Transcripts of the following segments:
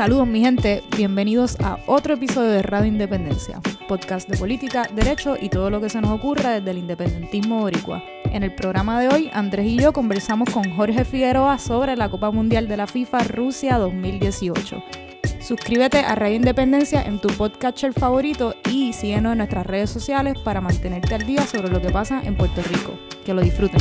Saludos mi gente, bienvenidos a otro episodio de Radio Independencia, podcast de política, derecho y todo lo que se nos ocurra desde el independentismo boricua. En el programa de hoy, Andrés y yo conversamos con Jorge Figueroa sobre la Copa Mundial de la FIFA Rusia 2018. Suscríbete a Radio Independencia en tu podcatcher favorito y síguenos en nuestras redes sociales para mantenerte al día sobre lo que pasa en Puerto Rico. Que lo disfruten.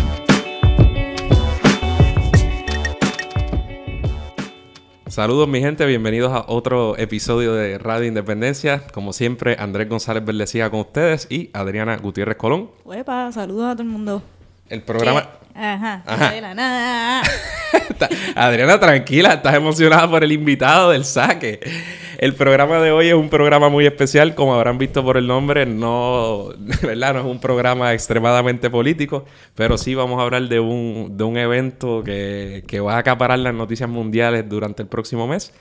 Saludos mi gente, bienvenidos a otro episodio de Radio Independencia. Como siempre, Andrés González Verdecía con ustedes y Adriana Gutiérrez Colón. Uepa, saludos a todo el mundo. El programa... ¿Qué? Ajá. Adriana, tranquila, estás emocionada por el invitado del saque. El programa de hoy es un programa muy especial, como habrán visto por el nombre, no, ¿verdad? no es un programa extremadamente político, pero sí vamos a hablar de un, de un evento que, que va a acaparar las noticias mundiales durante el próximo mes.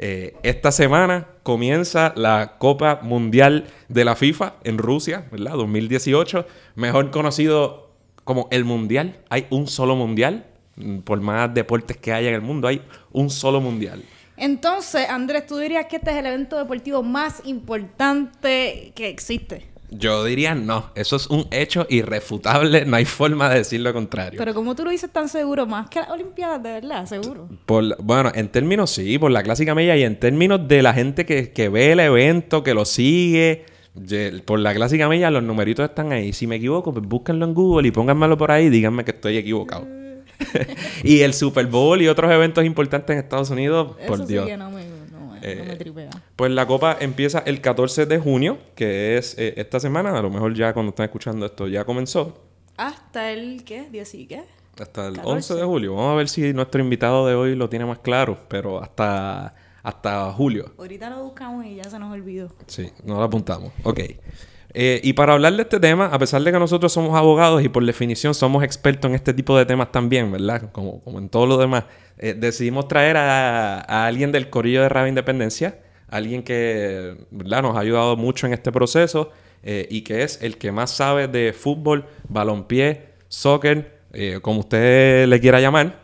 Eh, esta semana comienza la Copa Mundial de la FIFA en Rusia, ¿verdad? 2018, mejor conocido como el Mundial. Hay un solo Mundial por más deportes que haya en el mundo, hay un solo mundial. Entonces, Andrés, ¿tú dirías que este es el evento deportivo más importante que existe? Yo diría no, eso es un hecho irrefutable, no hay forma de decir lo contrario. Pero como tú lo dices tan seguro, más que las Olimpiadas, de verdad, seguro. Por, bueno, en términos sí, por la clásica media y en términos de la gente que, que ve el evento, que lo sigue, por la clásica media los numeritos están ahí. Si me equivoco, pues búsquenlo en Google y pónganmelo por ahí y díganme que estoy equivocado. y el Super Bowl y otros eventos importantes en Estados Unidos, por Dios. no me, no, eh, tripea. Pues la copa empieza el 14 de junio, que es eh, esta semana. A lo mejor ya cuando están escuchando esto ya comenzó. ¿Hasta el qué? ¿Día sí qué? Hasta el 11 de julio. Vamos a ver si nuestro invitado de hoy lo tiene más claro, pero hasta, hasta julio. Ahorita lo buscamos y ya se nos olvidó. Sí, no lo apuntamos. Ok. Eh, y para hablar de este tema, a pesar de que nosotros somos abogados y por definición somos expertos en este tipo de temas también, ¿verdad? Como, como en todo lo demás, eh, decidimos traer a, alguien del Corillo de Radio Independencia, alguien que ¿verdad? nos ha ayudado mucho en este proceso eh, y que es el que más sabe de fútbol, balompié, soccer, como usted le quiera llamar.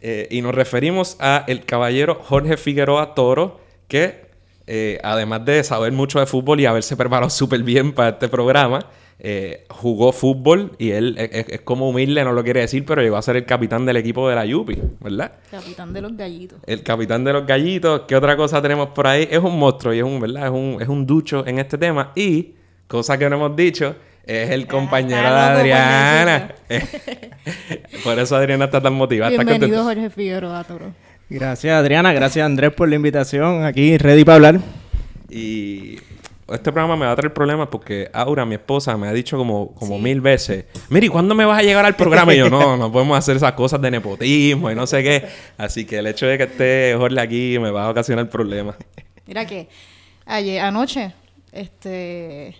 Y nos referimos a el caballero Jorge Figueroa Toro, que eh, además de saber mucho de fútbol y haberse preparado súper bien para este programa, eh, jugó fútbol y él es, como humilde, no lo quiere decir, pero llegó a ser el capitán del equipo de la Yupi, ¿verdad? Capitán de los gallitos. El capitán de los gallitos. ¿Qué otra cosa tenemos por ahí? Es un monstruo y es un, ¿verdad? Es un, es un ducho en este tema. Y, cosa que no hemos dicho, es el ah, compañero de Adriana. por eso Adriana está tan motivada. Bienvenido, Jorge Figueroa, Toro. Gracias Adriana, gracias Andrés por la invitación. Aquí ready para hablar. Y este programa me va a traer problemas porque Aura, mi esposa, me ha dicho como, como mil veces, Miri, ¿cuándo me vas a llegar al programa? Y yo, no, no podemos hacer esas cosas de nepotismo y no sé qué. Así que el hecho de que esté Jorge aquí me va a ocasionar problemas. Mira que ayer, anoche, este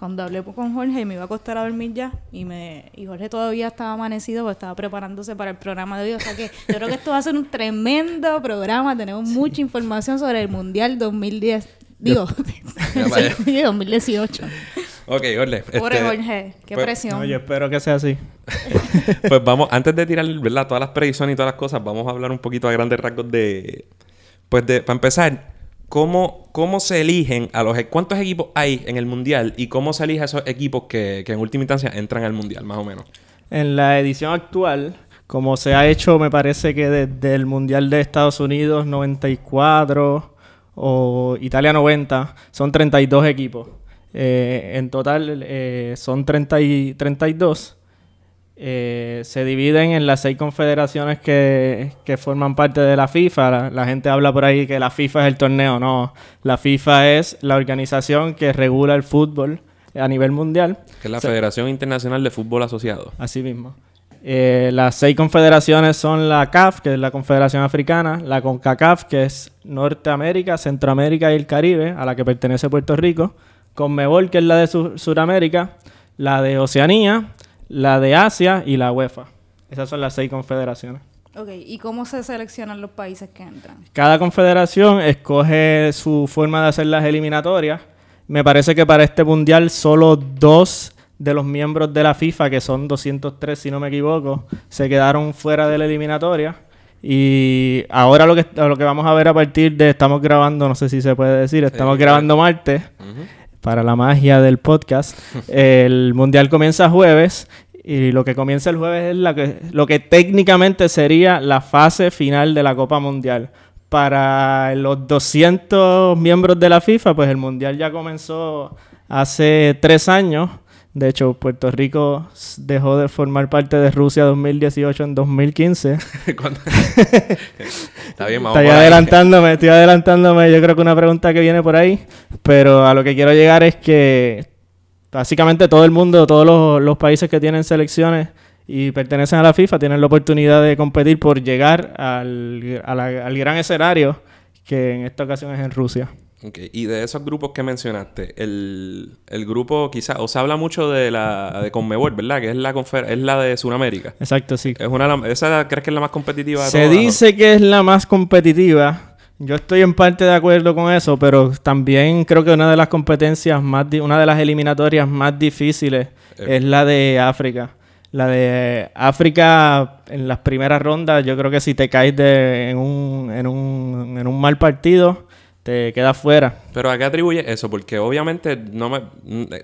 cuando hablé con Jorge me iba a acostar a dormir ya y me y Jorge todavía estaba amanecido porque estaba preparándose para el programa de hoy. O sea que yo creo que esto va a ser un tremendo programa. Tenemos mucha información sobre el Mundial 2010. Digo, 2018. Ok, Jorge. Pobre este, Jorge, qué pues, presión. yo espero que sea así. pues vamos, antes de tirar, ¿verdad? Todas las predicciones y todas las cosas, vamos a hablar un poquito a grandes rasgos de... Pues de, para empezar, ¿Cómo, ¿Cómo se eligen a los... E-, ¿Cuántos equipos hay en el Mundial? ¿Y cómo se eligen esos equipos que, que en última instancia entran al Mundial, más o menos? En la edición actual, como se ha hecho, me parece que desde el Mundial de Estados Unidos 94 o Italia 90, son 32 equipos. Eh, en total eh, son 30 y 32. Eh, se dividen en las seis confederaciones que, forman parte de la FIFA. La, gente habla por ahí que la FIFA es el torneo. No, la FIFA es la organización que regula el fútbol a nivel mundial. Que es la Federación Internacional de Fútbol Asociado. Así mismo. Eh, las seis confederaciones son la CAF, que es la Confederación Africana, la CONCACAF, que es Norteamérica, Centroamérica y el Caribe, a la que pertenece Puerto Rico, CONMEBOL, que es la de Sudamérica, la de Oceanía, la de Asia y la UEFA. Esas son las seis confederaciones. Ok, ¿y cómo se seleccionan los países que entran? Cada confederación escoge su forma de hacer las eliminatorias. Me parece que para este mundial solo dos de los miembros de la FIFA, que son 203 si no me equivoco, se quedaron fuera de la eliminatoria. Y ahora lo que, lo que vamos a ver a partir de, estamos grabando, no sé si se puede decir, estamos Eh, grabando martes Ujú. Para la magia del podcast. el mundial comienza jueves y lo que comienza el jueves es la que, lo que técnicamente sería la fase final de la Copa Mundial. Para los 200 miembros de la FIFA, pues el mundial ya comenzó hace tres años. De hecho, Puerto Rico dejó de formar parte de Rusia 2018 en 2015. Cuando- Está bien, vamos Estoy adelantándome, estoy adelantándome. Yo creo que una pregunta que viene por ahí. Pero a lo que quiero llegar es que básicamente todo el mundo, todos los, los países que tienen selecciones y pertenecen a la FIFA tienen la oportunidad de competir por llegar al, a la- al gran escenario que en esta ocasión es en Rusia. Ok, Y de esos grupos que mencionaste, el, el grupo quizás, o se habla mucho de la de Conmebol, ¿verdad? Que es la confer- es la de Sudamérica. Exacto, sí. Es una, ¿Esa crees que es la más competitiva de Se todas? dice que es la más competitiva. Yo estoy en parte de acuerdo con eso, pero también creo que una de las competencias más, una de las eliminatorias más difíciles Eh. es la de África. La de África en las primeras rondas, yo creo que si te caes de, en, un, en, un, en un mal partido, te quedas fuera. Pero ¿a qué atribuye eso? Porque obviamente no me,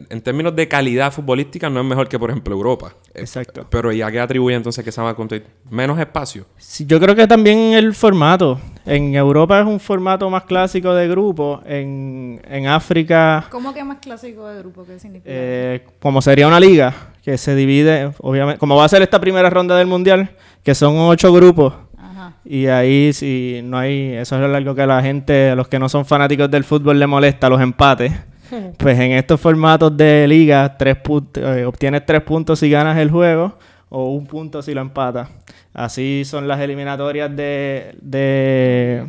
en términos de calidad futbolística no es mejor que por ejemplo Europa. Eh, Exacto. Pero ¿y a qué atribuye entonces que se va a competir? Menos espacio. Sí, yo creo que también el formato. En Europa es un formato más clásico de grupo. En, en África ¿Cómo que más clásico de grupo? ¿Qué significa? Eh, como sería una liga que se divide, obviamente, como va a ser esta primera ronda del mundial, que son ocho grupos. Y ahí si no hay, eso es algo que a la gente, a los que no son fanáticos del fútbol le molesta, los empates. Pues en estos formatos de liga, tres eh, obtienes tres puntos si ganas el juego o un punto si lo empatas. Así son las eliminatorias de, de,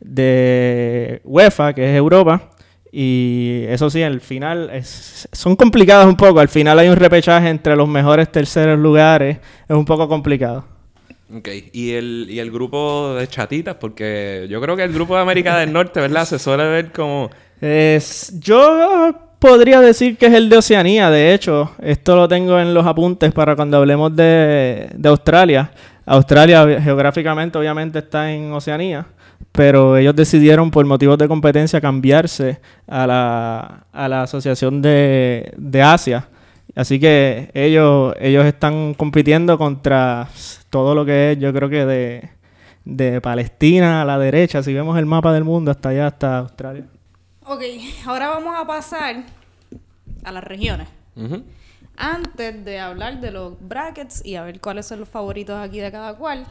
de UEFA, que es Europa. Y eso sí, al final es- son complicadas un poco. Al final hay un repechaje entre los mejores terceros lugares. Es un poco complicado. Ok, y el, y el grupo de chatitas, porque yo creo que el grupo de América del Norte, ¿verdad? Se suele ver como... Es, yo podría decir que es el de Oceanía, de hecho. Esto lo tengo en los apuntes para cuando hablemos de, de Australia. Australia geográficamente obviamente está en Oceanía, pero ellos decidieron por motivos de competencia cambiarse a la, a la Asociación de, de Asia. Así que ellos, ellos están compitiendo contra todo lo que es, yo creo que de, de Palestina a la derecha, si vemos el mapa del mundo, hasta allá, hasta Australia. Ok, ahora vamos a pasar a las regiones. Antes de hablar de los brackets y a ver cuáles son los favoritos aquí de cada cual,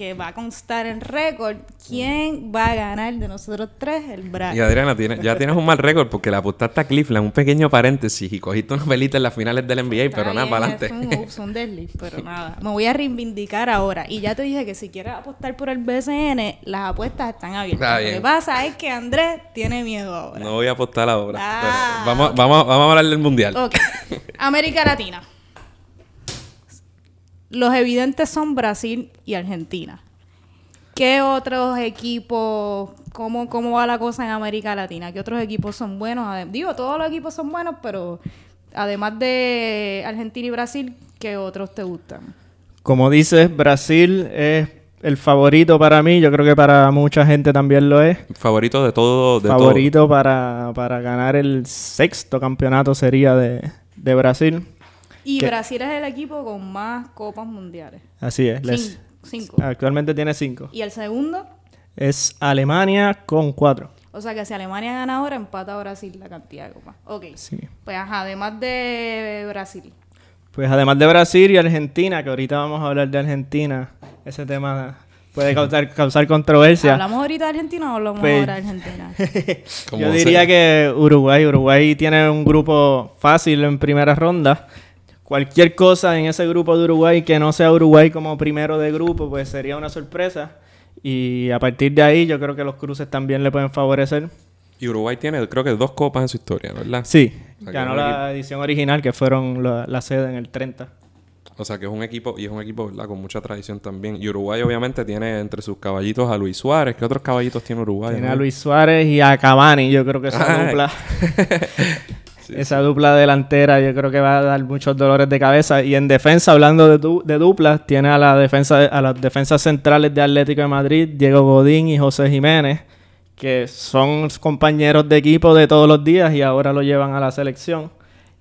que va a constar en récord quién va a ganar de nosotros tres el bracket. Y Adriana, tiene- ya tienes un mal récord porque le apostaste a Cleveland, un pequeño paréntesis, y cogiste una pelita en las finales del NBA, Está pero nada, bien, para Es un, adelante. un desliz, pero nada. Me voy a reivindicar ahora. Y ya te dije que si quieres apostar por el BCN, las apuestas están abiertas. Está Lo que pasa es que Andrés tiene miedo ahora. No voy a apostar ahora. Ah. Vamos, vamos, vamos a hablar del mundial. Ok. América Latina. Los evidentes son Brasil y Argentina. ¿Qué otros equipos, cómo, cómo va la cosa en América Latina? ¿Qué otros equipos son buenos? Digo, todos los equipos son buenos, pero además de Argentina y Brasil, ¿qué otros te gustan? Como dices, Brasil es el favorito para mí. Yo creo que para mucha gente también lo es. Favorito de todo. De favorito para, para ganar el sexto campeonato sería de, de Brasil. Y. Brasil es el equipo con más copas mundiales. Así es. les- cinco. actualmente tiene cinco. Y el segundo, Es Alemania con cuatro. o sea que si Alemania gana ahora, empata a Brasil la cantidad de copas. Ok. Sí. Pues ajá, además de Brasil. Pues además de Brasil y Argentina, que ahorita vamos a hablar de Argentina, ese tema puede causar, causar controversia. ¿Hablamos ahorita de Argentina o hablamos Pues- ahora de Argentina? Yo sea. diría que Uruguay, Uruguay tiene un grupo fácil en primera ronda. Cualquier cosa en ese grupo de Uruguay que no sea Uruguay como primero de grupo, pues sería una sorpresa. Y a partir de ahí yo creo que los cruces también le pueden favorecer. Y Uruguay tiene, creo que, dos copas en su historia, ¿verdad? Sí, O sea, ganó la edición original que fueron la, la sede en el 30. O sea, que es un equipo, y es un equipo, ¿verdad? Con mucha tradición también. Y Uruguay, obviamente, tiene entre sus caballitos a Luis Suárez. ¿Qué otros caballitos tiene Uruguay? Tiene no? a Luis Suárez y a Cavani, yo creo que esa Ay. esa dupla delantera yo creo que va a dar muchos dolores de cabeza. Y en defensa, hablando de, du- de duplas, tiene a la defensa a las defensas centrales de Atlético de Madrid, Diego Godín y José Jiménez, que son compañeros de equipo de todos los días y ahora lo llevan a la selección.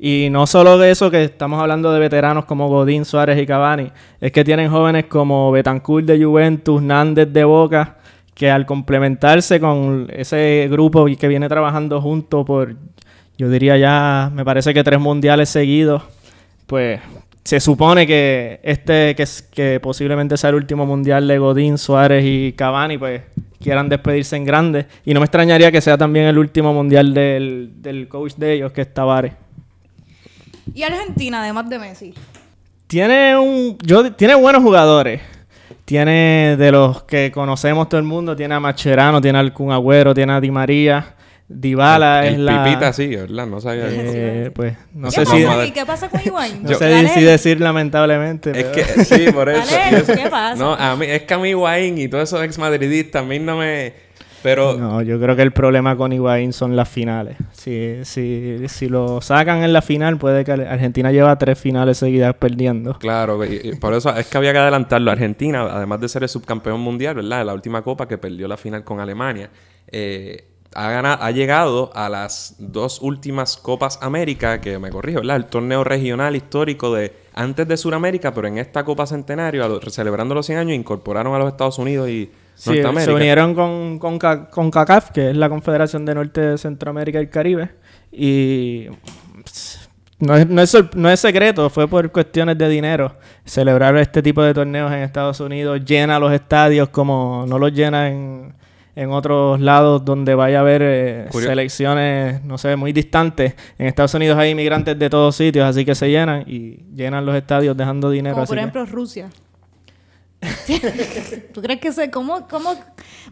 Y no solo de eso, que estamos hablando de veteranos como Godín, Suárez y Cavani, es que tienen jóvenes como Betancourt de Juventus, Nández de Boca, que al complementarse con ese grupo que viene trabajando junto por, yo diría ya, me parece que tres mundiales seguidos, pues se supone que este, que, que posiblemente sea el último mundial de Godín, Suárez y Cavani, pues quieran despedirse en grande. Y no me extrañaría que sea también el último mundial del, del coach de ellos, que es Tavares. Y Argentina, además de Messi. Tiene un. Yo, tiene buenos jugadores. Tiene de los que conocemos todo el mundo. Tiene a Macherano, tiene al Kun Agüero, tiene a Di María. Dybala el, es el la. Pipita sí, ¿verdad? No sabía. eh, pues no ¿Qué sé pasa, si. Vamos a ver. ¿Y qué pasa con Higuaín? No sé Dale. si decir lamentablemente. Es pero- que, sí, por eso. Eso- ¿qué pasa? No, a mí, es que a mí Higuaín y todos esos ex madridistas a mí no me... Pero... No, yo creo que el problema con Higuaín son las finales. Si, si, si lo sacan en la final, puede que Argentina lleva tres finales seguidas perdiendo. Claro, y- y por eso es que había que adelantarlo. Argentina, además de ser el subcampeón mundial, ¿verdad? La última copa que perdió la final con Alemania, eh, ha, ganado, ha llegado a las dos últimas Copas América, que me corrijo, ¿verdad? El torneo regional histórico de antes de Sudamérica, pero en esta Copa Centenario, lo- celebrando los 100 años, incorporaron a los Estados Unidos y Sí, Norteamérica. se unieron con, con, Ca- con CACAF, que es la Confederación de Norte, Centroamérica y el Caribe. Y no es, no, es, no es secreto, fue por cuestiones de dinero. Celebrar este tipo de torneos en Estados Unidos llena los estadios como no los llena en, en otros lados donde vaya a haber eh, selecciones, no sé, muy distantes. En Estados Unidos hay inmigrantes de todos sitios, así que se llenan y llenan los estadios dejando dinero. Como así por que- ejemplo Rusia. ¿Tú crees que se... ¿Cómo? cómo?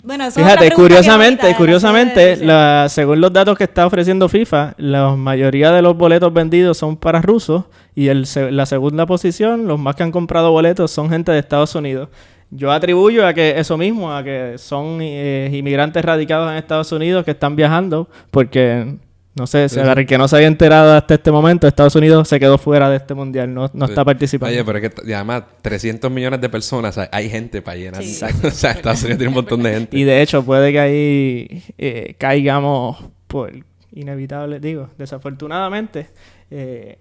Bueno, eso Fíjate, curiosamente, curiosamente, la la- según los datos que está ofreciendo FIFA, la mayoría de los boletos vendidos son para rusos y el, la segunda posición, los más que han comprado boletos son gente de Estados Unidos. Yo atribuyo a que eso mismo, a que son eh, inmigrantes radicados en Estados Unidos que están viajando, porque no sé, si el que no se había enterado hasta este momento, Estados Unidos se quedó fuera de este mundial, no, no está participando. Oye, pero es que además 300 millones de personas, hay, hay gente para llenar. Sí. o sea, Estados Unidos tiene un montón de gente. Y de hecho, puede que ahí eh, caigamos por inevitable, digo, desafortunadamente, eh,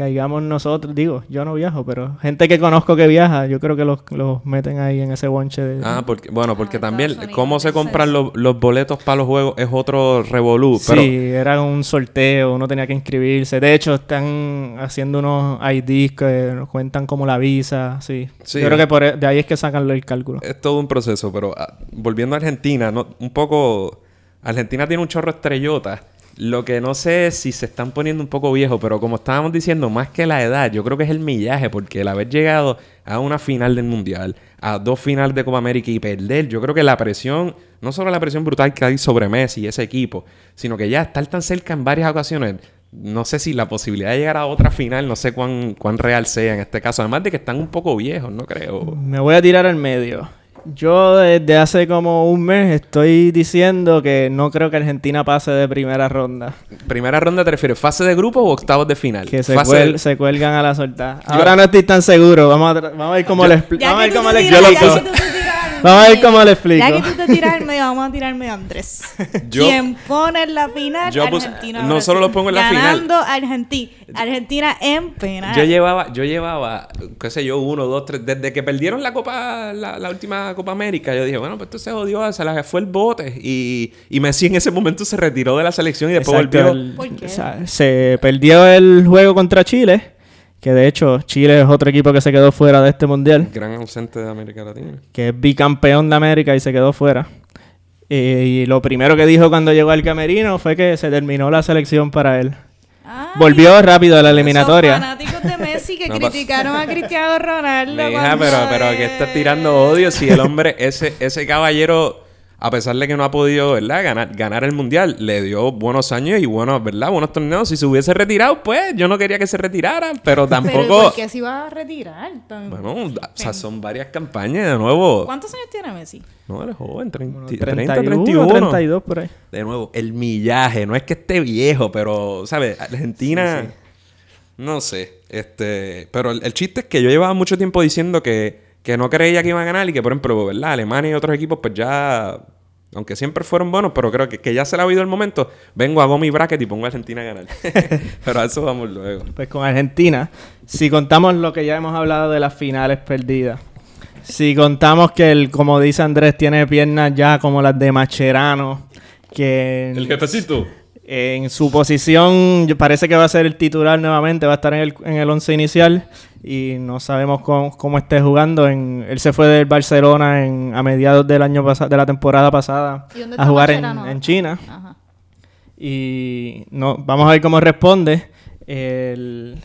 caigamos nosotros, digo, yo no viajo, pero gente que conozco que viaja, yo creo que los, los meten ahí en ese bonche de... Ah, porque, bueno, porque Ah, también cómo se compran los, los boletos para los juegos es otro revolú. Pero Sí, era un sorteo, uno tenía que inscribirse. De hecho, están haciendo unos IDs que nos cuentan como la visa, sí. Sí. Yo creo que por, e- de ahí es que sacan el cálculo. es todo un proceso. Pero ah, volviendo a Argentina, no, un poco... Argentina tiene un chorro estrellota. Lo que no sé es si se están poniendo un poco viejos, pero como estábamos diciendo, más que la edad, yo creo que es el millaje, porque el haber llegado a una final del Mundial, a dos finales de Copa América y perder, yo creo que la presión, no solo la presión brutal que hay sobre Messi y ese equipo, sino que ya estar tan cerca en varias ocasiones, no sé si la posibilidad de llegar a otra final, no sé cuán, cuán real sea en este caso, además de que están un poco viejos, no creo. Me voy a tirar al medio. Yo desde hace como un mes estoy diciendo que no creo que Argentina pase de primera ronda. Primera ronda, ¿te refieres fase de grupo o octavos de final? Que se, Fase cuel- de- se cuelgan a la soltada. Ahora no estoy tan seguro. Vamos a, tra- vamos a ver cómo le expli- Ya Vamos a ver cómo te le tiras- explico. Vamos a ver medio- cómo le explico. Ya que tú te tiras al medio, vamos a tirarme a Andrés. Yo- Quien pone en la final, Yo puse- Argentina. no solo lo pongo en la final. Ganando Argentina. Argentina en penal. Yo llevaba, yo llevaba, qué sé yo, uno, dos, tres, desde que perdieron la Copa, la, la última Copa América, yo dije, bueno, pues esto se jodió, se la fue el bote. Y, y Messi en ese momento se retiró de la selección y después Exacto, volvió. el- ¿Por qué? o sea, se perdió el juego contra Chile, que de hecho Chile es otro equipo que se quedó fuera de este mundial, Gran ausente de América Latina. que es bicampeón de América y se quedó fuera. Eh, y lo primero que dijo cuando llegó al camerino fue que se terminó la selección para él. Ay, Volvió rápido a la esos eliminatoria. fanáticos de Messi que No pasa- criticaron a Cristiano Ronaldo. Mi hija, pero, pero que eh, está tirando odio si el hombre, ese, ese caballero a pesar de que no ha podido, ¿verdad? Ganar, ganar el mundial, le dio buenos años y buenos, ¿verdad? Buenos torneos. Si se hubiese retirado, pues yo no quería que se retirara, pero tampoco. Pero ¿por qué se iba a retirar? Tan... Bueno, o sea, son varias campañas de nuevo. ¿Cuántos años tiene Messi? No, eres joven, 30, Bueno, 30, 31, 31. 32 por ahí. De nuevo, el millaje, no es que esté viejo, pero, ¿sabes? Argentina, Sí, sí. no sé, este, pero el, el chiste es que yo llevaba mucho tiempo diciendo que, que no creía que iban a ganar y que, por ejemplo, ¿verdad? Alemania y otros equipos, pues ya, aunque siempre fueron buenos, pero creo que, que ya se le ha habido el momento, vengo, hago mi bracket y pongo a Argentina a ganar. pero a eso vamos luego. Pues con Argentina, si contamos lo que ya hemos hablado de las finales perdidas, si contamos que, el, como dice Andrés, tiene piernas ya como las de Macherano, que El jefecito. en su posición parece que va a ser el titular nuevamente, va a estar en el, en el once inicial y no sabemos cómo, cómo esté jugando. En, él se fue del Barcelona en, a mediados del año pasado, de la temporada pasada, ¿Y dónde a jugar en, en China. Ajá. Y no, vamos a ver cómo responde. El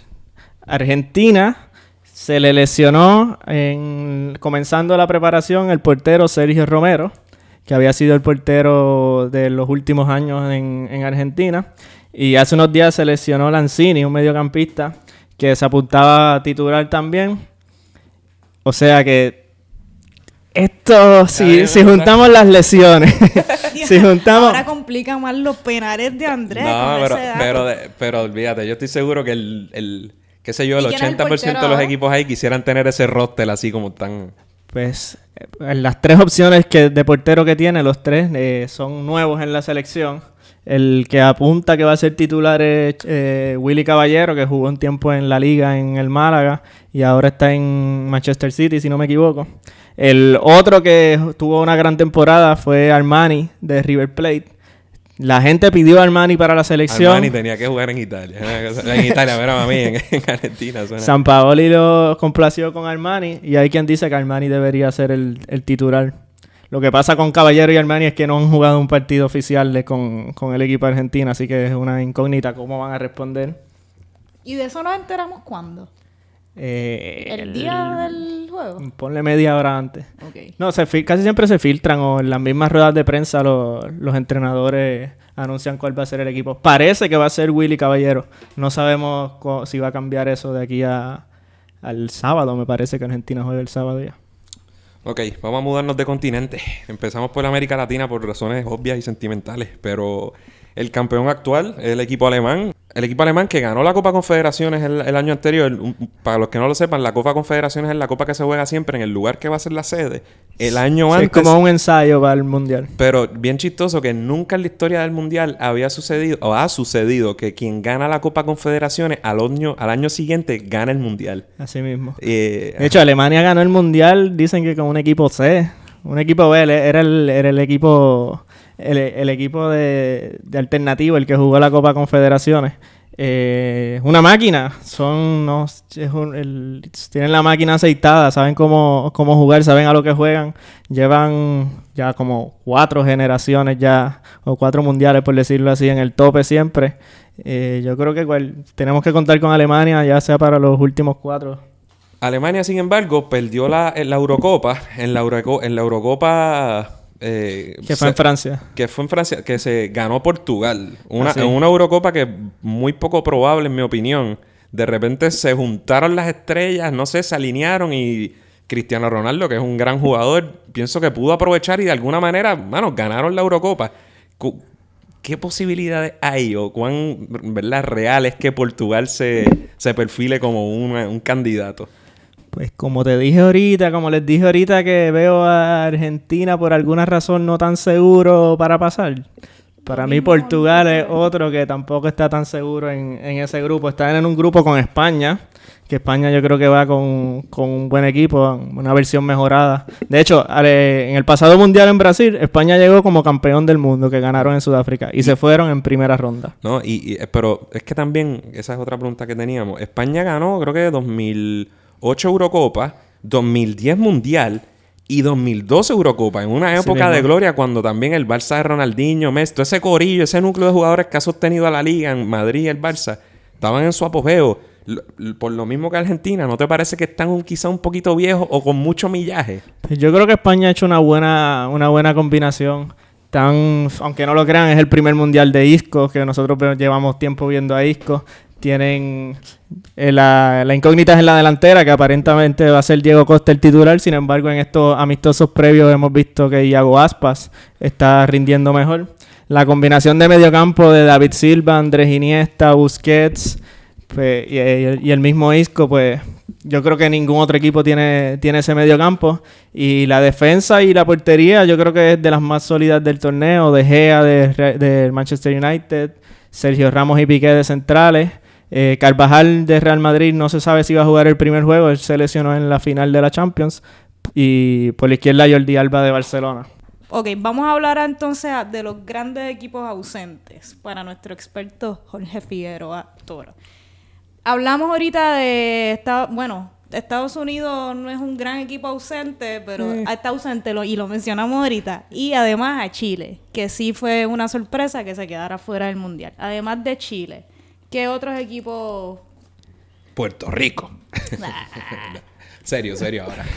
Argentina se le lesionó en, comenzando la preparación el portero Sergio Romero, que había sido el portero de los últimos años en, en Argentina. Y hace unos días se lesionó Lanzini, un mediocampista, que se apuntaba a titular también. O sea que esto, si, si juntamos las lesiones, si juntamos... Ahora complica más los penales de Andrés. No, con pero, pero, pero olvídate, yo estoy seguro que el, el qué sé yo, el ¿Y quién es el 80% de los portero equipos ahí quisieran tener ese roster así como tan... Pues eh, las tres opciones que de portero que tiene, los tres eh, son nuevos en la selección. El que apunta que va a ser titular es eh, Willy Caballero, que jugó un tiempo en la liga en el Málaga y ahora está en Manchester City, si no me equivoco. El otro que tuvo una gran temporada fue Armani de River Plate. La gente pidió a Armani para la selección. Armani tenía que jugar en Italia. En Italia, pero a mí, en, en Argentina. suena- San Paoli lo complació con Armani y hay quien dice que Armani debería ser el, el titular. Lo que pasa con Caballero y Armani es que no han jugado un partido oficial de- con, con el equipo argentino, así que es una incógnita cómo van a responder. ¿Y de eso nos enteramos cuándo? Eh, ¿El día del juego? Ponle media hora antes. Ok. No, se casi siempre se filtran o en las mismas ruedas de prensa lo- los entrenadores anuncian cuál va a ser el equipo. Parece que va a ser Willy Caballero. No sabemos si va a cambiar eso de aquí a, al sábado. Me parece que Argentina juega el sábado ya. Ok, vamos a mudarnos de continente. Empezamos por América Latina por razones obvias y sentimentales, pero el campeón actual es el equipo alemán. El equipo alemán que ganó la Copa Confederaciones el, el año anterior. Un- Para los que no lo sepan, la Copa Confederaciones es la copa que se juega siempre en el lugar que va a ser la sede. El año Sí, antes... es como un ensayo para el mundial. Pero bien chistoso que nunca en la historia del mundial había sucedido o ha sucedido que quien gana la Copa Confederaciones al año, al año siguiente gana el mundial. Así mismo. Eh, De hecho, Alemania ganó el mundial, dicen que con un equipo C. Un equipo B, era el, era el equipo el, equipo de, alternativo, el que jugó la Copa Confederaciones. Eh, una máquina, son no, un- tienen la máquina aceitada, saben cómo, cómo jugar, saben a lo que juegan. Llevan ya como cuatro generaciones ya, o cuatro mundiales por decirlo así, en el tope siempre. Eh, yo creo que tenemos que contar con Alemania, ya sea para los últimos cuatro. Alemania, sin embargo, perdió la, Eurocopa. En la, Euroco- en la Eurocopa. Eh, Que fue en Francia. que fue en Francia, que se ganó Portugal. Una, Ah, sí. una Eurocopa que es muy poco probable, en mi opinión. De repente se juntaron las estrellas, no sé, se alinearon y Cristiano Ronaldo, que es un gran jugador, pienso que pudo aprovechar y de alguna manera, bueno, ganaron la Eurocopa. ¿Qué posibilidades hay o cuán verdad real es que Portugal se, se perfile como una- un candidato? Pues como te dije ahorita, como les dije ahorita que veo a Argentina por alguna razón no tan seguro para pasar. Para mí Portugal es otro que tampoco está tan seguro en, en ese grupo. Están en un grupo con España, que España yo creo que va con, con un buen equipo, una versión mejorada. De hecho, en el pasado mundial en Brasil, España llegó como campeón del mundo, que ganaron en Sudáfrica, y se fueron en primera ronda. ¿No? Y, y- eh, pero es que también, esa es otra pregunta que teníamos. España ganó, creo que 2008 Eurocopa, 2010 Mundial y 2012 Eurocopa. En una época de gloria cuando también el Barça de Ronaldinho, Messi, todo ese corillo, ese núcleo de jugadores que ha sostenido a la liga en Madrid y el Barça, estaban en su apogeo. por lo mismo que Argentina, ¿no te parece que están quizá un poquito viejos o con mucho millaje? Pues Yo creo que España ha hecho una buena, una buena combinación. Tan, aunque no lo crean, es el primer mundial de Isco, que nosotros llevamos tiempo viendo a Isco. Tienen eh, la, la incógnita en la delantera, que aparentemente va a ser Diego Costa el titular. Sin embargo, en estos amistosos previos hemos visto que Iago Aspas está rindiendo mejor. La combinación de mediocampo de David Silva, Andrés Iniesta, Busquets pues, y, el mismo Isco, pues yo creo que ningún otro equipo tiene, tiene ese mediocampo. Y la defensa y la portería, yo creo que es de las más sólidas del torneo. De Gea de, del Manchester United, Sergio Ramos y Piqué de centrales. Eh, Carvajal de Real Madrid no se sabe si va a jugar el primer juego, él se lesionó en la final de la Champions. Y por la izquierda Jordi Alba de Barcelona. Ok, vamos a hablar entonces de los grandes equipos ausentes para nuestro experto Jorge Figueroa Toro. Hablamos ahorita de Estados, bueno, Estados Unidos no es un gran equipo ausente, pero está ausente lo- y lo mencionamos ahorita. Y además a Chile, que sí fue una sorpresa que se quedara fuera del Mundial. Además de Chile, ¿qué otros equipos? Puerto Rico. serio, serio ahora.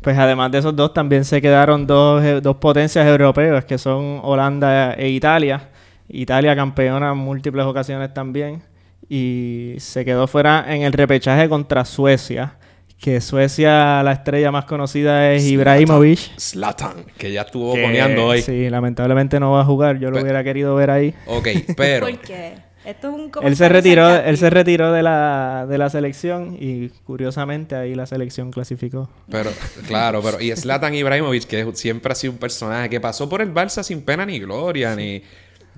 Pues además de esos dos, también se quedaron dos, eh, dos potencias europeas, que son Holanda e Italia. Italia campeona en múltiples ocasiones también. Y se quedó fuera en el repechaje contra Suecia. Que Suecia, la estrella más conocida es Ibrahimovic. Slatan, que ya estuvo que, poniendo hoy. Sí, lamentablemente no va a jugar. Yo lo Pe- hubiera querido ver ahí. Ok, pero... Porque esto es un Él se retiró, él se retiró de la, de la selección y curiosamente ahí la selección clasificó. Pero, claro, pero... Y Zlatan Ibrahimovic, que siempre ha sido un personaje que pasó por el Barça sin pena ni gloria, ni...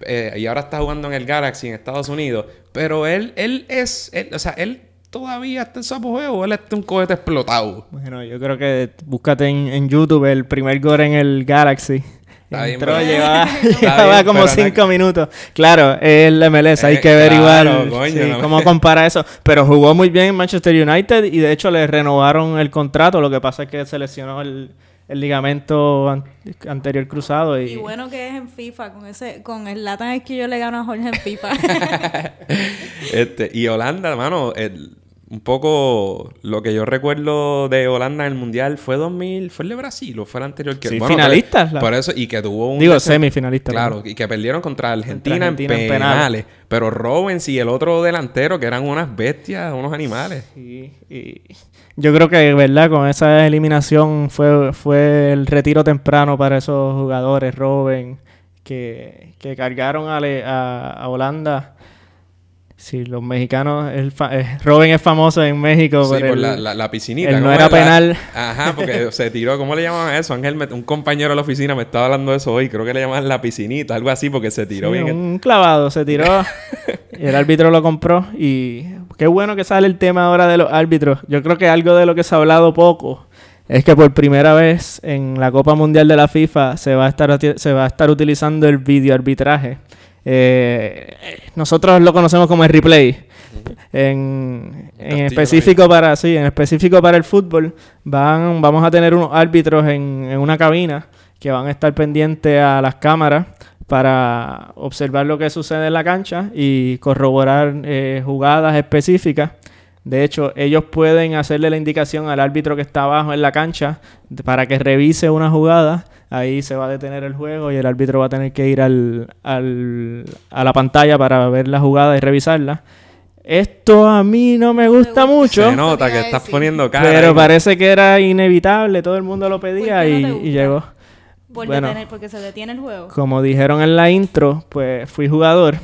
eh, y ahora está jugando en el Galaxy en Estados Unidos. Pero él, él es... él- o sea, él todavía está en su apogeo o él está un cohete explotado. Bueno, yo creo que búscate en, en YouTube el primer gol en el Galaxy. Está Entró, llevaba, Está llevaba bien, como no- cinco minutos. Claro, es el MLS, hay Eh, que ver claro, igual coño, sí, no- cómo compara eso. Pero jugó muy bien en Manchester United y de hecho le renovaron el contrato. Lo que pasa es que se lesionó el, el ligamento an- anterior cruzado. Y, Y bueno que es en FIFA, con ese, con el Latan es que yo le gano a Jorge en FIFA. Este, y Holanda, hermano, el- un poco lo que yo recuerdo de Holanda en el Mundial fue 2000, fue el de Brasil o fue el anterior que Sí, bueno, finalistas, Por eso y que tuvo un Digo, desen- semifinalista, Claro, y que perdieron contra Argentina, Argentina en, en penales, penales. pero Robens y el otro delantero que eran unas bestias, unos animales. Y, y yo creo que, ¿verdad? Con esa eliminación fue, fue el retiro temprano para esos jugadores, Robben, que, que cargaron a, le- a, a Holanda. Sí, los mexicanos, el eh, Robben es famoso en México Sí, por por el- la, la, la piscinita. el no ¿cómo era penal. Ajá, porque se tiró, ¿cómo le llamaban eso? Ángel, me- un compañero de la oficina me estaba hablando de eso hoy, creo que le llamaban la piscinita, algo así, porque se tiró Sí, bien. un clavado, se tiró. y el árbitro lo compró. Y qué bueno que sale el tema ahora de los árbitros. Yo creo que algo de lo que se ha hablado poco es que por primera vez en la Copa Mundial de la FIFA se va a estar, se va a estar utilizando el videoarbitraje. Eh, nosotros lo conocemos como el replay. En, en específico para sí, en específico para el fútbol van, vamos a tener unos árbitros en, en una cabina que van a estar pendientes a las cámaras para observar lo que sucede en la cancha y corroborar eh, jugadas específicas. De hecho, ellos pueden hacerle la indicación al árbitro que está abajo en la cancha para que revise una jugada. Ahí se va a detener el juego y el árbitro va a tener que ir al, al- a la pantalla para ver la jugada y revisarla. Esto a mí no me gusta gusta. mucho. Se nota que estás poniendo cara. Pero parece que era inevitable, todo el mundo lo pedía ¿Por qué no y, llegó. Por Bueno. detener, porque se detiene el juego. Como dijeron en la intro, pues fui jugador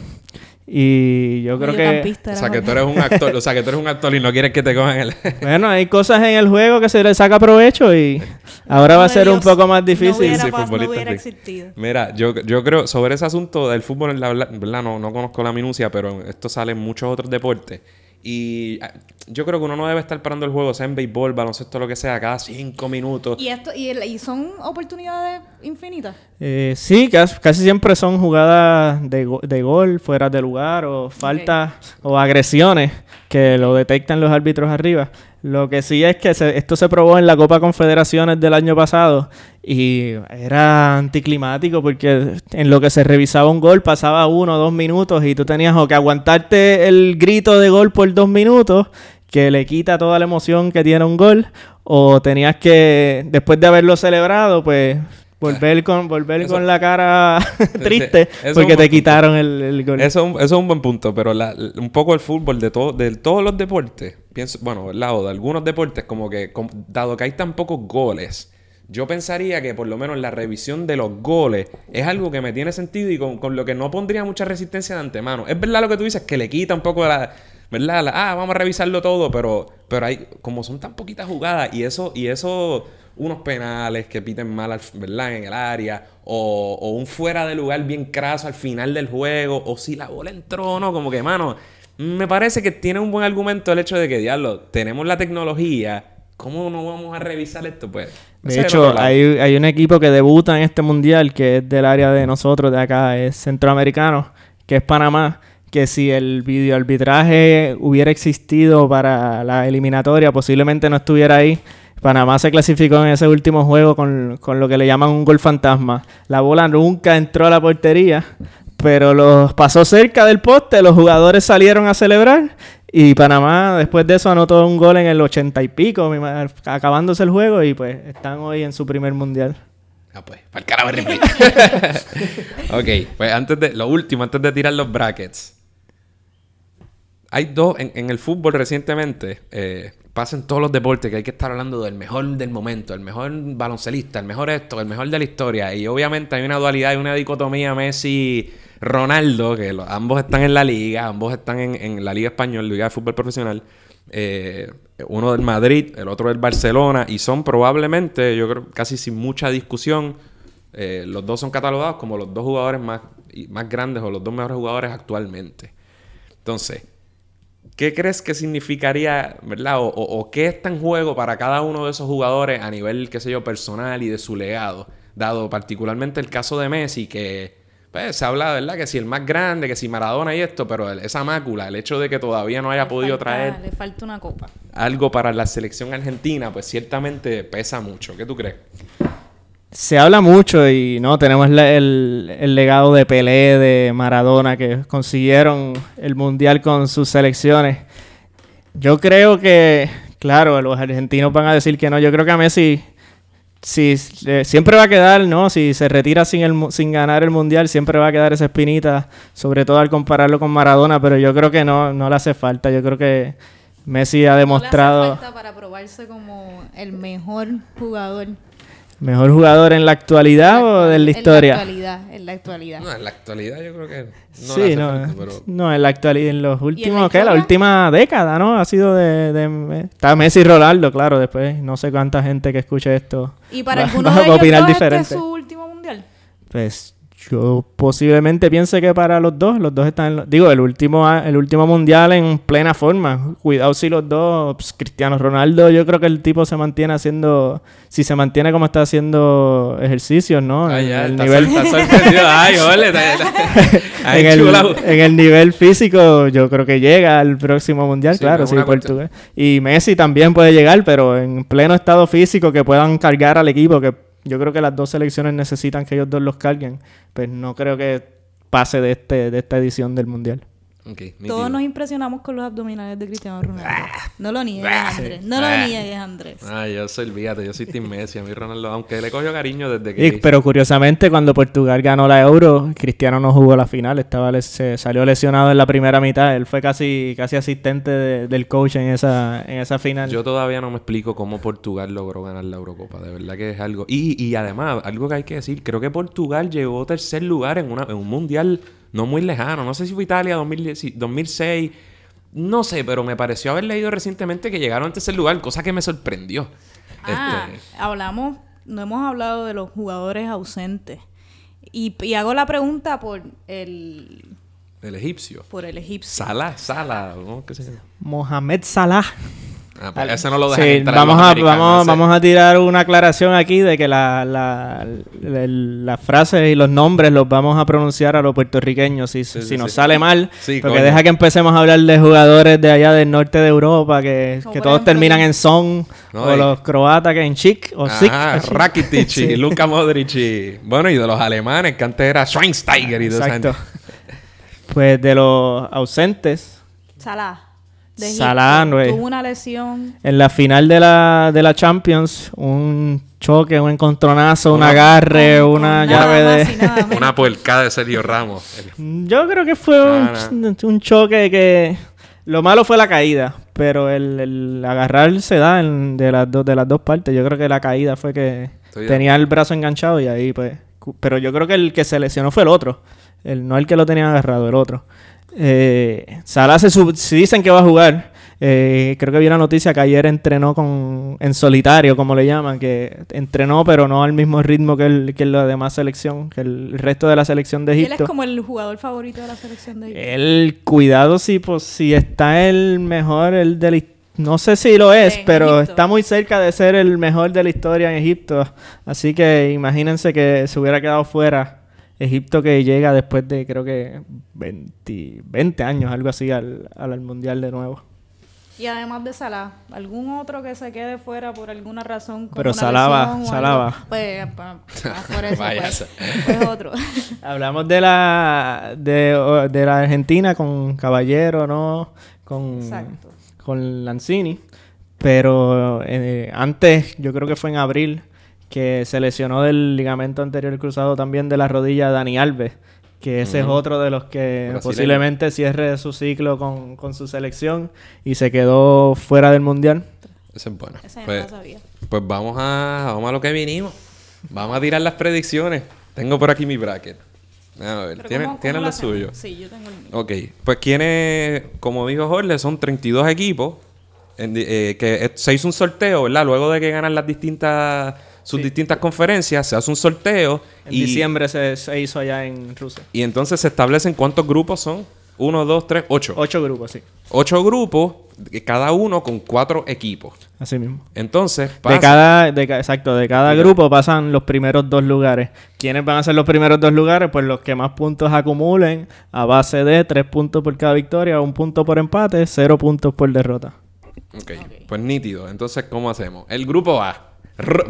y yo creo que... O sea, que tú eres un actor, o sea, que tú eres un actor y no quieres que te cojan el... Bueno, hay cosas en el juego que se le saca provecho y ahora va a ser un poco más No difícil. hubiera, Sí, pas- no futbolista, hubiera sí. existido. Mira, yo, yo creo, sobre ese asunto del fútbol, la verdad, verdad, no, no conozco la minucia, pero esto sale en muchos otros deportes. Y ah, yo creo que uno no debe estar parando el juego, sea en béisbol, baloncesto, lo que sea, cada cinco minutos. Y esto y, el- y son oportunidades infinitas. Eh, sí, casi, casi siempre son jugadas de, de gol, fuera de lugar, o faltas o agresiones que lo detectan los árbitros arriba. Lo que sí es que esto se probó en la Copa Confederaciones del año pasado y era anticlimático porque en lo que se revisaba un gol pasaba uno o dos minutos y tú tenías o que aguantarte el grito de gol por dos minutos que le quita toda la emoción que tiene un gol o tenías que después de haberlo celebrado pues Volver con, volver con la cara triste porque te quitaron el, gol. Eso, es un buen punto, pero un poco el fútbol de, todo, de todos los deportes, pienso, bueno, lado de algunos deportes, como que dado que hay tan pocos goles, yo pensaría que por lo menos la revisión de los goles es algo que me tiene sentido y con, lo que no pondría mucha resistencia de antemano. Es verdad lo que tú dices, que le quita un poco la... ¿Verdad? ah, vamos a revisarlo todo, pero, pero hay, como son tan poquitas jugadas y eso, y eso unos penales que piten mal ¿verdad? en el área, o, un fuera de lugar bien craso al final del juego, o si la bola entró o no, como que, mano, me parece que tiene un buen argumento el hecho de que, diablo, tenemos la tecnología, ¿cómo no vamos a revisar esto? Pues. De hecho, hay, hay un equipo que debuta en este mundial que es del área de nosotros, de acá, es centroamericano, que es Panamá que si el videoarbitraje hubiera existido para la eliminatoria, posiblemente no estuviera ahí. Panamá se clasificó en ese último juego con, lo que le llaman un gol fantasma. La bola nunca entró a la portería, pero los pasó cerca del poste, los jugadores salieron a celebrar y Panamá después de eso anotó un gol en el ochenta y pico, acabándose el juego y pues están hoy en su primer mundial. Ah, pues, para el carajo Ok, pues antes de, lo último, antes de tirar los brackets. Hay dos, en, el fútbol recientemente, eh, pasa en todos los deportes que hay que estar hablando del mejor del momento, el mejor baloncelista, el mejor esto, el mejor de la historia. Y obviamente hay una dualidad y una dicotomía Messi-Ronaldo, que ambos están en la liga, ambos están en, la Liga Española, Liga de Fútbol Profesional. Eh, uno del Madrid, el otro del Barcelona, y son probablemente, yo creo, casi sin mucha discusión, eh, los dos son catalogados como los dos jugadores más, más grandes o los dos mejores jugadores actualmente. Entonces, ¿Qué crees que significaría, verdad? O, qué está en juego para cada uno de esos jugadores a nivel, qué sé yo, personal y de su legado? Dado particularmente el caso de Messi, que pues, se habla, ¿verdad? Que si el más grande, que si Maradona y esto, pero esa mácula, el hecho de que todavía no haya podido traer... Le falta una copa. Algo para la selección argentina, pues ciertamente pesa mucho. ¿Qué tú crees? Se habla mucho y no tenemos el, legado de Pelé, de Maradona, que consiguieron el mundial con sus selecciones. Yo creo que, claro, los argentinos van a decir que no. Yo creo que a Messi si, siempre va a quedar, ¿no? Si se retira sin, el, sin ganar el mundial, siempre va a quedar esa espinita, sobre todo al compararlo con Maradona, pero yo creo que no, no le hace falta. Yo creo que Messi ha demostrado. No le hace falta para probarse como el mejor jugador ¿Mejor jugador en la actualidad o de la historia? En la actualidad, en la actualidad. No, en la actualidad yo creo que no Sí, no, no, en la actualidad, en los últimos, ¿qué? La última década, ¿no? Ha sido de, de, Está Messi y Ronaldo, claro, después no sé cuánta gente que escuche esto ¿Y para algunos de ellos opinar diferente. Este es su último mundial? Pues yo posiblemente piense que para los dos, los dos están, digo, el último, el último mundial en plena forma. Cuidado si los dos, pues, Cristiano Ronaldo, yo creo que el tipo se mantiene haciendo, si se mantiene como está haciendo ejercicios, ¿no? en el nivel, Ay, ole, en, el, en, el, nivel físico, yo creo que llega al próximo mundial, claro, sí, Portugal. Y Messi también puede llegar, pero en pleno estado físico que puedan cargar al equipo, que yo creo que las dos selecciones necesitan que ellos dos los carguen. Pues no creo que pase de, este, de esta edición del Mundial. Todos nos impresionamos con los abdominales de Cristiano Ronaldo. Ah. no lo niegues, ah. Andrés. No lo ah. niegues, Andrés. Ah, yo soy, olvídate, yo soy Team Messi. A mí Ronaldo, aunque le cogió cariño desde que... pero curiosamente, cuando Portugal ganó la Euro, Cristiano no jugó la final. Estaba se salió lesionado en la primera mitad. Él fue casi, casi asistente del coach en esa, en esa final. Yo todavía no me explico cómo Portugal logró ganar la Eurocopa. De verdad que es algo... Y, y además, algo que hay que decir, creo que Portugal llegó tercer lugar en, una, en un mundial no muy lejano. No sé si fue Italia 2006. No sé, pero me pareció haber leído recientemente que llegaron en tercer lugar, cosa que me sorprendió. Ah, este, hablamos, no hemos hablado de los jugadores ausentes. Y, hago la pregunta por el... El egipcio. Por el egipcio. Salah, Salah, ¿no? ¿Qué se Mohamed Salah. Ah, pues ese no lo dejan Sí, entrar vamos, a, vamos, ese- vamos a tirar una aclaración aquí de que la, la- la- las frases y los nombres los vamos a pronunciar a los puertorriqueños si, Sí, si sí, nos sí. sale mal. Sí, porque coño. deja que empecemos a hablar de jugadores de allá del norte de Europa que, que todos ejemplo, terminan en son No, o y- los croatas que en chic o sick. Ajá, o chic. Rakitic y Sí. Luka Modric y... Bueno, y de los alemanes, que antes era Schweinsteiger y de esa Exacto. gente. Pues de los ausentes, Salah. De Salah, güey. Tuvo una lesión. en la final de la, de la Champions, un choque, un encontronazo, un Una- agarre, con- una con llave de... Una puercada de Sergio Ramos. Yo creo que fue un, un choque que... Lo malo fue la caída, pero el, el agarrar se da en- de, las dos, de las dos partes. Yo creo que la caída fue que Estoy tenía el brazo enganchado y ahí pues... Pero yo creo que el que se lesionó fue el otro. El, no el que lo tenía agarrado, el otro. Eh, Salah se sub- si dicen que va a jugar. eh, creo que vi una noticia que ayer entrenó con en solitario, como le llaman, que entrenó pero no al mismo ritmo que, el, que la demás selección, que el resto de la selección de Y él Egipto. es como el jugador favorito de la selección de Egipto. El cuidado si, pues, si está el mejor, el de la no sé si lo es, pero Egipto. está muy cerca de ser el mejor de la historia en Egipto. Así que imagínense que se hubiera quedado fuera. Egipto que llega después de creo que 20, 20 años, algo así, al, al, al Mundial de nuevo. Y además de Salah, ¿algún otro que se quede fuera por alguna razón? como Pero o Salah algo? va. Pues, pa- por eso, Vaya, pues, pues otro. Hablamos de la de, de la Argentina con Caballero, ¿no? Con, Exacto. con Lanzini. Pero eh, antes, yo creo que fue en abril, que se lesionó del ligamento anterior cruzado también de la rodilla Dani Alves. Que ese es otro de los que Brasileño. posiblemente cierre su ciclo con, con su selección y se quedó fuera del mundial. Ese es bueno. Ese no Pues, lo sabía. pues vamos a, vamos a lo que vinimos. Vamos a tirar las predicciones. Tengo por aquí mi bracket. A ver, ¿tienen, ¿cómo- ¿tienen cómo lo suyo? Sí, yo tengo el mío. Ok, pues quienes, como dijo Jorge, son 32 equipos. en eh, que se hizo un sorteo, ¿verdad? Luego de que ganan las distintas, sus distintas conferencias, se hace un sorteo. En y, diciembre se, se hizo allá en Rusia. y entonces se establecen cuántos grupos son. Uno, dos, tres, ocho. Ocho grupos, sí. Ocho grupos, cada uno con cuatro equipos. Así mismo. Entonces, De cada, de exacto, de cada grupo pasan los primeros dos lugares. ¿Quiénes van a ser los primeros dos lugares? Pues los que más puntos acumulen a base de tres puntos por cada victoria, un punto por empate, cero puntos por derrota. Ok, pues nítido. Entonces, ¿cómo hacemos? El grupo A.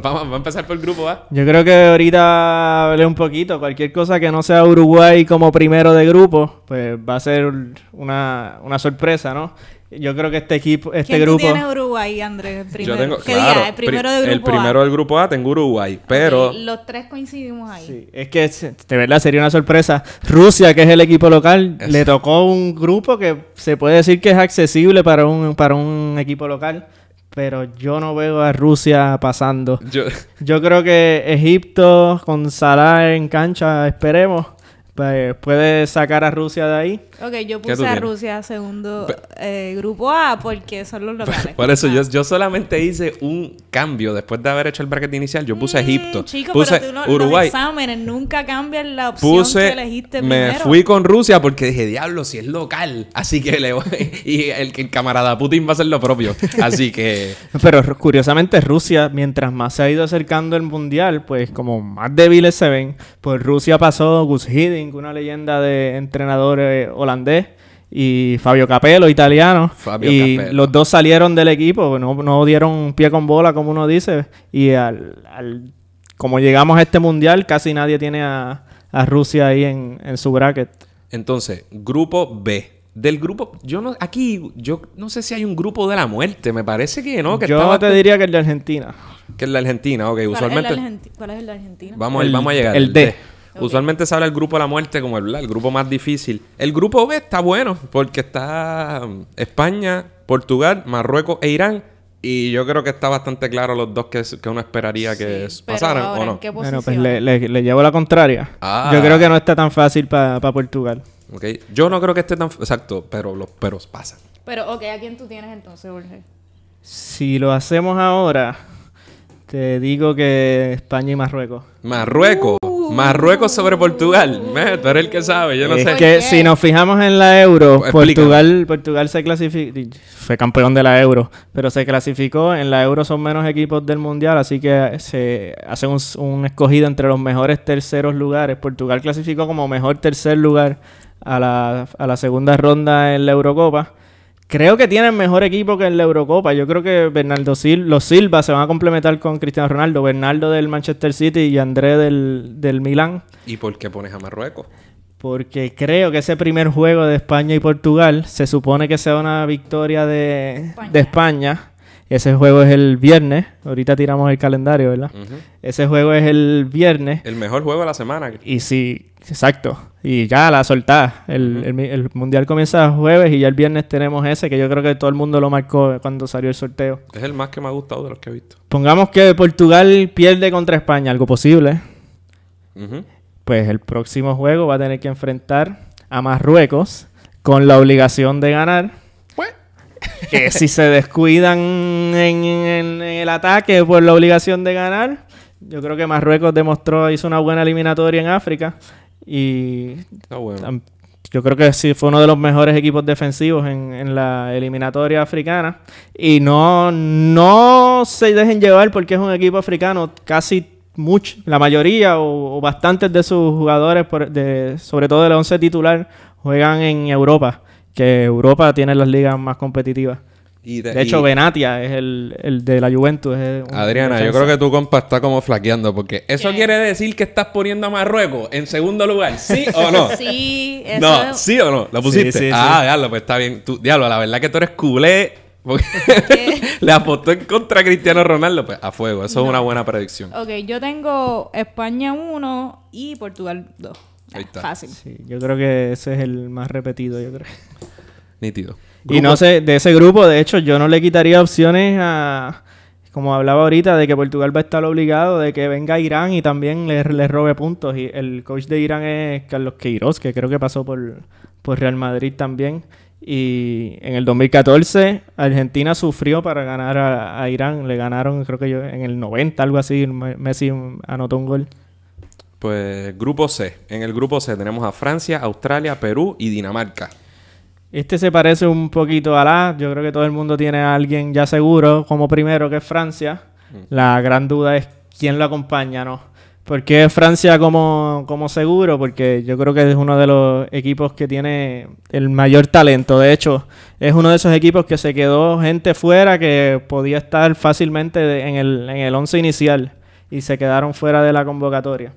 Vamos, a empezar por el grupo A. Yo creo que ahorita hablé un poquito. Cualquier cosa que no sea Uruguay como primero de grupo, pues va a ser una, una sorpresa, ¿no? Yo creo que este equipo, este ¿Quién grupo... tienes Uruguay, Andrés? Primero. Yo tengo, ¿Qué claro, día? El primero pri- del El grupo A. primero del grupo A tengo Uruguay, pero... Los tres coincidimos ahí. Sí, es que de verdad sería una sorpresa. Rusia, que es el equipo local, Es- le tocó un grupo que se puede decir que es accesible para un, para un equipo local, pero yo no veo a Rusia pasando. Yo, Yo creo que Egipto con Salah en cancha, esperemos, pues, puede sacar a Rusia de ahí. Ok, yo ¿Qué tú puse a tienes? Rusia segundo eh, grupo A porque son los locales. por eso, Ah. yo, yo solamente hice un cambio después de haber hecho el bracket inicial. Yo puse Egipto, Mm, Chico, puse pero tú no, Uruguay, los exámenes nunca cambian la opción puse... que elegiste Me primero. fui con Rusia porque dije, diablo, si es local. Así que le voy... y el, el camarada Putin va a hacer lo propio. Así que... Pero curiosamente Rusia, mientras más se ha ido acercando el mundial, pues como más débiles se ven, pues Rusia pasó Gus Hiddink, una leyenda de entrenador eh, holandés, y Fabio Capello, italiano, Fabio y Capello. los dos salieron del equipo, no, no dieron pie con bola como uno dice, y al, al- como llegamos a este mundial, casi nadie tiene a, a Rusia ahí en, en su bracket. Entonces, grupo B. Del grupo, yo no, aquí, yo no sé si hay un grupo de la muerte, me parece que no, que Yo te bastante- diría que el de Argentina. que es la Argentina, ok, ¿Cuál, usualmente, es el Argenti- ¿Cuál es el de Argentina? vamos, a- El- vamos a llegar. el D. Usualmente se habla del grupo de la muerte como el, el grupo más difícil. El grupo B está bueno, porque está um, España, Portugal, Marruecos e Irán, y yo creo que está bastante claro los dos que, que uno esperaría que Sí, pero pasaran, ahora, ¿o ¿en no? qué Bueno, pues le, le- le llevo la contraria. Ah. Yo creo que no está tan fácil para Portugal. Ok, Yo no creo que esté tan... Exacto, pero los peros pasan. Pero, ok, ¿a quién tú tienes entonces, Jorge? Si lo hacemos ahora, te digo que España y Marruecos. Marruecos. Uh, Marruecos sobre Portugal. Me, tú eres el que sabe, yo no es sé. que si nos fijamos en la Euro, Explícame. Portugal, Portugal se clasificó, fue campeón de la Euro, pero se clasificó, en la Euro son menos equipos del Mundial, así que se hace un, un escogido entre los mejores terceros lugares. Portugal clasificó como mejor tercer lugar a la, a la segunda ronda en la Eurocopa. Creo que tienen mejor equipo que en la Eurocopa. Yo creo que Bernardo Sil los Silva se van a complementar con Cristiano Ronaldo. Bernardo del Manchester City y André del, del Milán. ¿Y por qué pones a Marruecos? Porque creo que ese primer juego de España y Portugal se supone que sea una victoria de España. de España. Ese juego es el viernes. Ahorita tiramos el calendario, ¿verdad? Ese juego es el viernes. El mejor juego de la semana. Y sí, exacto. Y ya la soltada. El, el mundial comienza el jueves y ya el viernes tenemos ese que yo creo que todo el mundo lo marcó cuando salió el sorteo. Es el más que me ha gustado de los que he visto. Pongamos que Portugal pierde contra España, algo posible. Pues el próximo juego va a tener que enfrentar a Marruecos con la obligación de ganar. Pues. Que si se descuidan en, en- en el ataque por la obligación de ganar, yo creo que Marruecos demostró, hizo una buena eliminatoria en África y Está bueno. tam- yo creo que sí fue uno de los mejores equipos defensivos en, en la eliminatoria africana. Y no, no se dejen llevar porque es un equipo africano. Casi much, la mayoría o, o bastantes de sus jugadores, por- de, sobre todo del 11 titular, juegan en Europa. Que Europa tiene las ligas más competitivas. Y De hecho, y- Benatia es el, el de la Juventus. es un Adriana, yo creo que tu compa está como flaqueando porque eso ¿Qué? quiere decir que estás poniendo a Marruecos en segundo lugar, ¿sí o no? Sí, eso No, es- ¿sí o no? ¿La pusiste? Sí, sí, ah, diablo, pues está bien. Tú, diablo, la verdad que tú eres culé. Porque le apostó en contra a Cristiano Ronaldo. Pues a fuego, eso es una buena predicción. Ok, yo tengo España 1 y Portugal 2. Ahí está. Fácil. Sí, yo creo que ese es el más repetido, yo creo. Nítido. Y no sé, de ese grupo, de hecho, yo no le quitaría opciones a, como hablaba ahorita, de que Portugal va a estar obligado, de que venga Irán y también le, le robe puntos. Y el coach de Irán es Carlos Queiroz, que creo que pasó por, por Real Madrid también. Y en el 2014, Argentina sufrió para ganar a, a Irán. Le ganaron, creo que yo, en el 90, algo así. Me- Messi anotó un gol. Pues grupo C. En el grupo C tenemos a Francia, Australia, Perú y Dinamarca. Este se parece un poquito a la. Yo creo que todo el mundo tiene a alguien ya seguro como primero, que es Francia. La gran duda es quién lo acompaña, ¿no? ¿Por qué Francia como, como seguro? Porque yo creo que es uno de los equipos que tiene el mayor talento. De hecho, es uno de esos equipos que se quedó gente fuera que podía estar fácilmente en el, en el once inicial y se quedaron fuera de la convocatoria.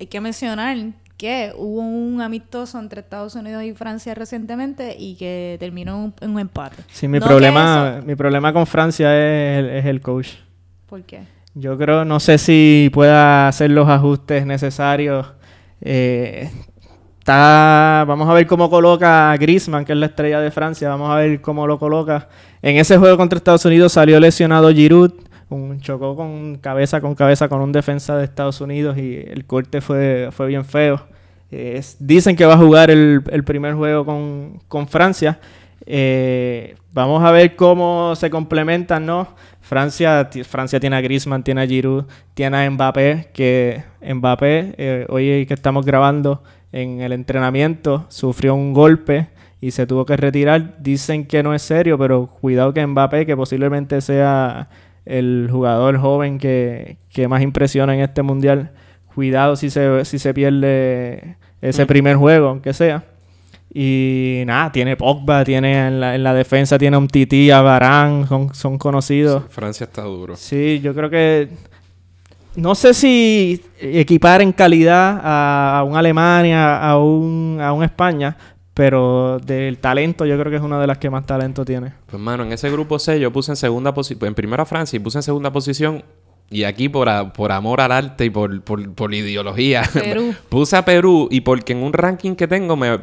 Hay que mencionar que hubo un amistoso entre Estados Unidos y Francia recientemente y que terminó en un, empate. Sí, mi No problema, eso- mi problema con Francia es el- es el coach. ¿Por qué? Yo creo, no sé si pueda hacer los ajustes necesarios. Eh, está, vamos a ver cómo coloca a Griezmann, que es la estrella de Francia. Vamos a ver cómo lo coloca. En ese juego contra Estados Unidos salió lesionado Giroud. Un, chocó con cabeza con cabeza con un defensa de Estados Unidos y el corte fue, fue bien feo. Dicen que va a jugar el, el primer juego con, con Francia. Eh, vamos a ver cómo se complementan, ¿no? Francia, Francia tiene a Griezmann, tiene a Giroud, tiene a Mbappé, que Mbappé, eh, hoy que estamos grabando en el entrenamiento, sufrió un golpe y se tuvo que retirar. Dicen que no es serio, pero cuidado que Mbappé, que posiblemente sea el jugador joven que, que más impresiona en este mundial, cuidado si se, si se pierde ese Mm. primer juego, aunque sea. Y nada, tiene Pogba, tiene en la, en la defensa, tiene a un Titi, a Varane, son, son conocidos. Francia está duro. Sí, yo creo que. No sé si equipar en calidad a, a un Alemania, a un, a un España, pero del talento, yo creo que es una de las que más talento tiene. Pues, mano, en ese grupo C yo puse en segunda posición, en primera Francia y puse en segunda posición. Y aquí por, a- por amor al arte y por, por, por ideología, Perú. puse a Perú y porque en un ranking que tengo me,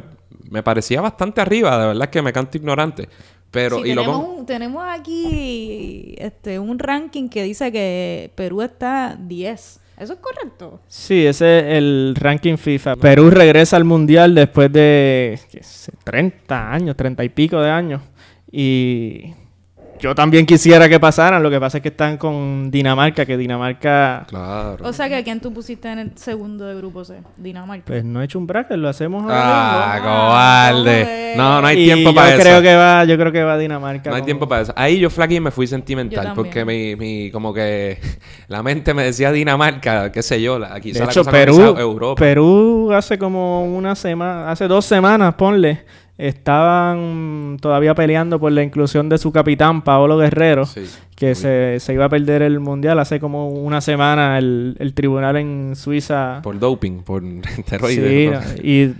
me parecía bastante arriba, de verdad que me canto ignorante. Pero, Sí, y lo tenemos, pon- un- tenemos aquí este, un ranking que dice que Perú está 10. ¿Eso es correcto? Sí, ese es el ranking FIFA. Perú regresa al Mundial después de sé, 30 años, 30 y pico de años. Y yo también quisiera que pasaran. Lo que pasa es que están con Dinamarca, que Dinamarca. Claro. O sea que a quién tú pusiste en el segundo de grupo C, Dinamarca. Pues no he hecho un bracket, lo hacemos ahora Ah, mismo. cobarde. No, no hay Y tiempo yo para creo eso. que va, yo creo que va Dinamarca. No hay tiempo para eso. Ahí yo flaqué y me fui Yo sentimental porque mi, mi, como que la mente me decía Dinamarca, qué sé yo, la, De quizá la hecho, cosa Perú, Europa. Perú hace como una semana, hace dos semanas, ponle, estaban todavía peleando por la inclusión de su capitán, Paolo Guerrero, Sí. que se, se iba a perder el mundial hace como una semana. El, el tribunal en Suiza Por doping, por Sí, esteroides. ¿no? y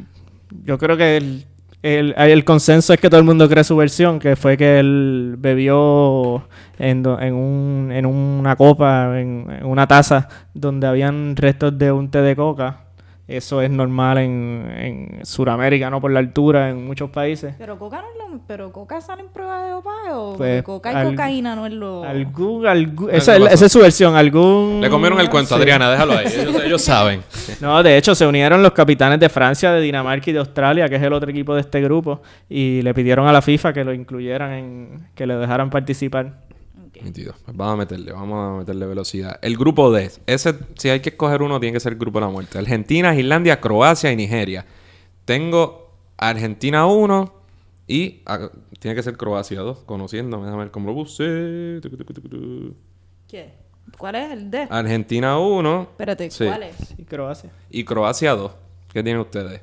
yo creo que el, el, el consenso es que todo el mundo cree su versión, que fue que él bebió en, do- en, un, en una copa, en, en una taza, donde habían restos de un té de coca. Eso es normal en, en Sudamérica, ¿no? Por la altura, en muchos países. Pero Coca no es lo... Pero Coca sale en prueba de dopaje o Pues, Coca y al- cocaína no es lo... Algún, algún- esa es su versión. Algún, Le comieron el cuento, Sí. Adriana, déjalo ahí. Ellos, ellos saben. No, de hecho, se unieron los capitanes de Francia, de Dinamarca y de Australia, que es el otro equipo de este grupo, y le pidieron a la FIFA que lo incluyeran en. que le dejaran participar. Nítido. Pues vamos a meterle, vamos a meterle velocidad. El grupo D. Ese, si hay que escoger uno, tiene que ser el grupo de la muerte. Argentina, Islandia, Croacia y Nigeria. Tengo Argentina 1 y ah, tiene que ser Croacia 2. Conociéndome, déjame ver cómo lo puse. ¿Qué? ¿Cuál es el D? Argentina 1 Espérate, sí. ¿cuál es? Y Croacia. y Croacia 2. ¿Qué tienen ustedes?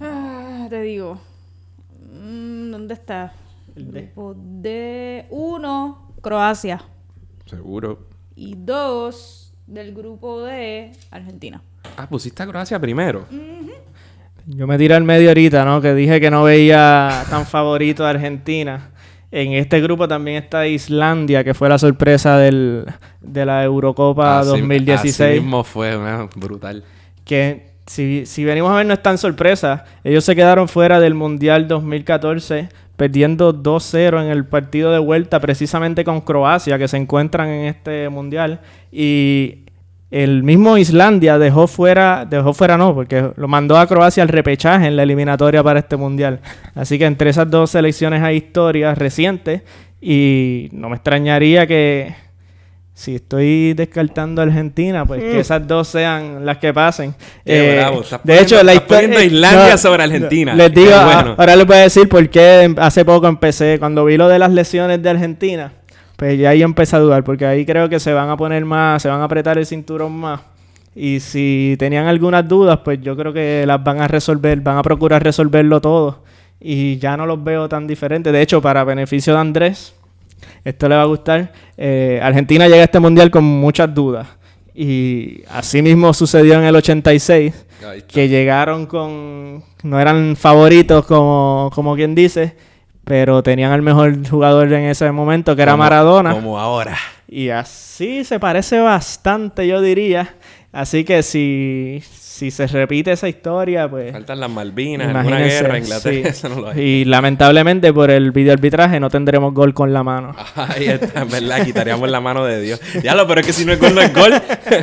Ah, te digo. Mm, ¿Dónde está? El D. Grupo D. Uno, Croacia. Seguro. Y dos, del grupo D, Argentina. Ah, pusiste a Croacia primero. Yo me tiré al medio ahorita, ¿no? Que dije que no veía tan favorito a Argentina. En este grupo también está Islandia, que fue la sorpresa del, de la Eurocopa Así- 2016. Así mismo fue, man, brutal. que si, si venimos a ver no es tan sorpresa. Ellos se quedaron fuera del Mundial 2014, perdiendo 2-0 en el partido de vuelta precisamente con Croacia, que se encuentran en este Mundial. Y el mismo Islandia dejó fuera, dejó fuera no, porque lo mandó a Croacia al repechaje en la eliminatoria para este Mundial. Así que entre esas dos selecciones hay historias recientes y no me extrañaría que si estoy descartando a Argentina, pues que esas dos sean las que pasen. Mm. Qué Eh, bravo, estás de poniendo- hecho, la estás poniendo historia- Islandia sobre Argentina. Les digo, Qué a- bueno. ahora les voy a decir por qué em- hace poco empecé, cuando vi lo de las lesiones de Argentina, pues ya ahí empecé a dudar, porque ahí creo que se van a poner más, se van a apretar el cinturón más. Y si tenían algunas dudas, pues yo creo que las van a resolver, van a procurar resolverlo todo. Y ya no los veo tan diferentes. De hecho, para beneficio de Andrés, esto le va a gustar. eh, Argentina llega a este mundial con muchas dudas. Y así mismo sucedió en el 86, Ahí está. que llegaron con... No eran favoritos como, como quien dice, pero tenían al mejor jugador en ese momento, que era Como- Maradona. Como ahora. Y así se parece bastante, yo diría. Así que si, si se repite esa historia, pues... Faltan las Malvinas, alguna guerra, Inglaterra, sí. eso no lo hay. Y lamentablemente por el videoarbitraje no tendremos gol con la mano. Ahí está, en verdad, quitaríamos la mano de Dios. Ya lo, pero es que si no es gol, no es gol.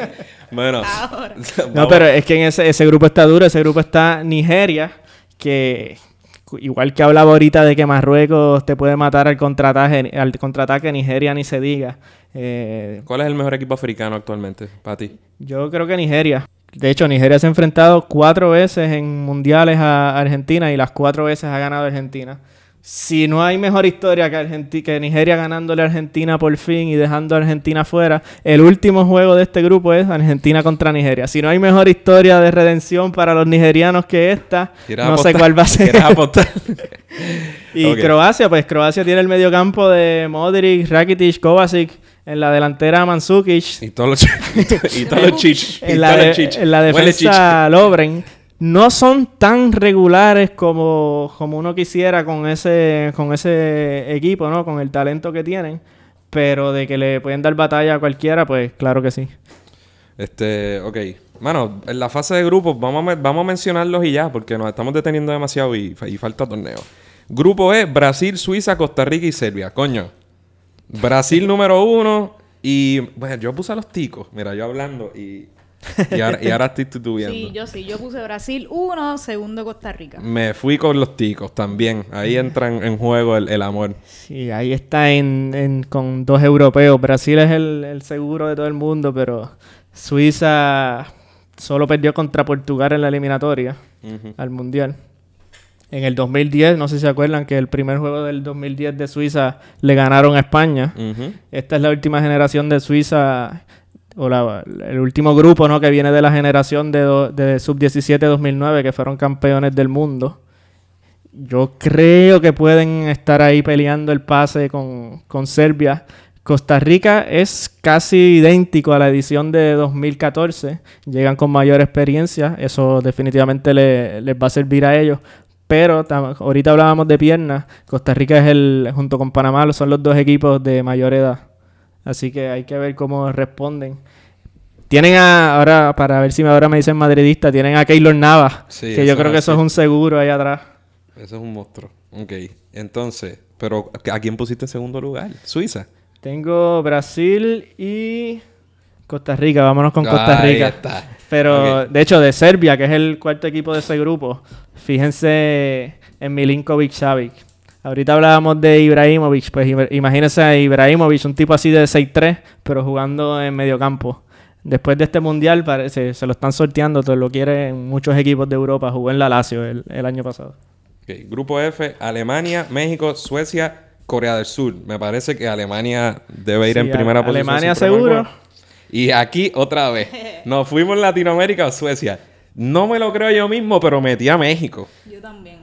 bueno. No, pero es que en ese, ese grupo está duro. Ese grupo está Nigeria, que igual que hablaba ahorita de que Marruecos te puede matar al contraataque, al contraataque Nigeria ni se diga. Eh, ¿Cuál es el mejor equipo africano actualmente para ti? yo creo que Nigeria. De hecho, Nigeria se ha enfrentado cuatro veces en mundiales a Argentina y las cuatro veces ha ganado Argentina. Si no hay mejor historia que, Argenti- que Nigeria ganándole a Argentina por fin y dejando a Argentina fuera, el último juego de este grupo es Argentina contra Nigeria. Si no hay mejor historia de redención para los nigerianos que esta, ¿Quieres no sé cuál va a ser. Y. Croacia, pues Croacia tiene el mediocampo de Modric, Rakitic, Kovacic, en la delantera Mandzukic, y todos los. Y todos los chich. en la, todos de- los chich. en la Huele defensa Lobren no son tan regulares como, como uno quisiera con ese, con ese equipo, ¿no? Con el talento que tienen. Pero de que le pueden dar batalla a cualquiera, pues claro que sí. Este, ok. Mano, en la fase de grupos, vamos a, vamos a mencionarlos y ya, porque nos estamos deteniendo demasiado y, y falta torneo. Grupo E, Brasil, Suiza, Costa Rica y Serbia. Coño. Brasil número uno y... Bueno, yo puse a los ticos. Mira, yo hablando y... Y ahora, y ahora estoy titubeando. Sí, yo sí. Yo puse Brasil 1, segundo Costa Rica. Me fui con los ticos también. Ahí entra en, en juego el, el amor. Sí, ahí está en, en- con dos europeos. Brasil es el, el seguro de todo el mundo, pero Suiza solo perdió contra Portugal en la eliminatoria al Mundial. En el 2010, no sé si se acuerdan que el primer juego del 2010 de Suiza le ganaron a España. Esta es la última generación de Suiza, o la- el último grupo ¿no? que viene de la generación de, do- de sub-17 2009, que fueron campeones del mundo. Yo creo que pueden estar ahí peleando el pase con, con Serbia. Costa Rica es casi idéntico a la edición de 2014. Llegan con mayor experiencia. Eso definitivamente le- les va a servir a ellos. Pero ahorita hablábamos de piernas. Costa Rica es el, junto con Panamá, son los dos equipos de mayor edad. Así que hay que ver cómo responden. Tienen a, ahora, para ver si ahora me dicen madridista, tienen a Keylor Navas. Sí, que yo creo que es eso es un seguro ahí atrás. Eso es un monstruo. Ok. Entonces, pero ¿a quién pusiste en segundo lugar? Suiza. Tengo Brasil y Costa Rica. Vámonos con Costa Ahí Rica. está. Pero, de hecho, de Serbia, que es el cuarto equipo de ese grupo, fíjense en Milinkovic Savic. Ahorita hablábamos de Ibrahimovic, pues ima- imagínense a Ibrahimovic, un tipo así de 6'3, pero jugando en medio campo. Después de este mundial, parece, se lo están sorteando, todo lo quieren muchos equipos de Europa. Jugó en la Lazio el, el año pasado. Grupo F, Alemania, México, Suecia, Corea del Sur. Me parece que Alemania debe ir Sí, en primera posición. Alemania seguro. Y aquí otra vez. Nos fuimos en Latinoamérica o Suecia. No me lo creo yo mismo, pero metí a México. Yo también.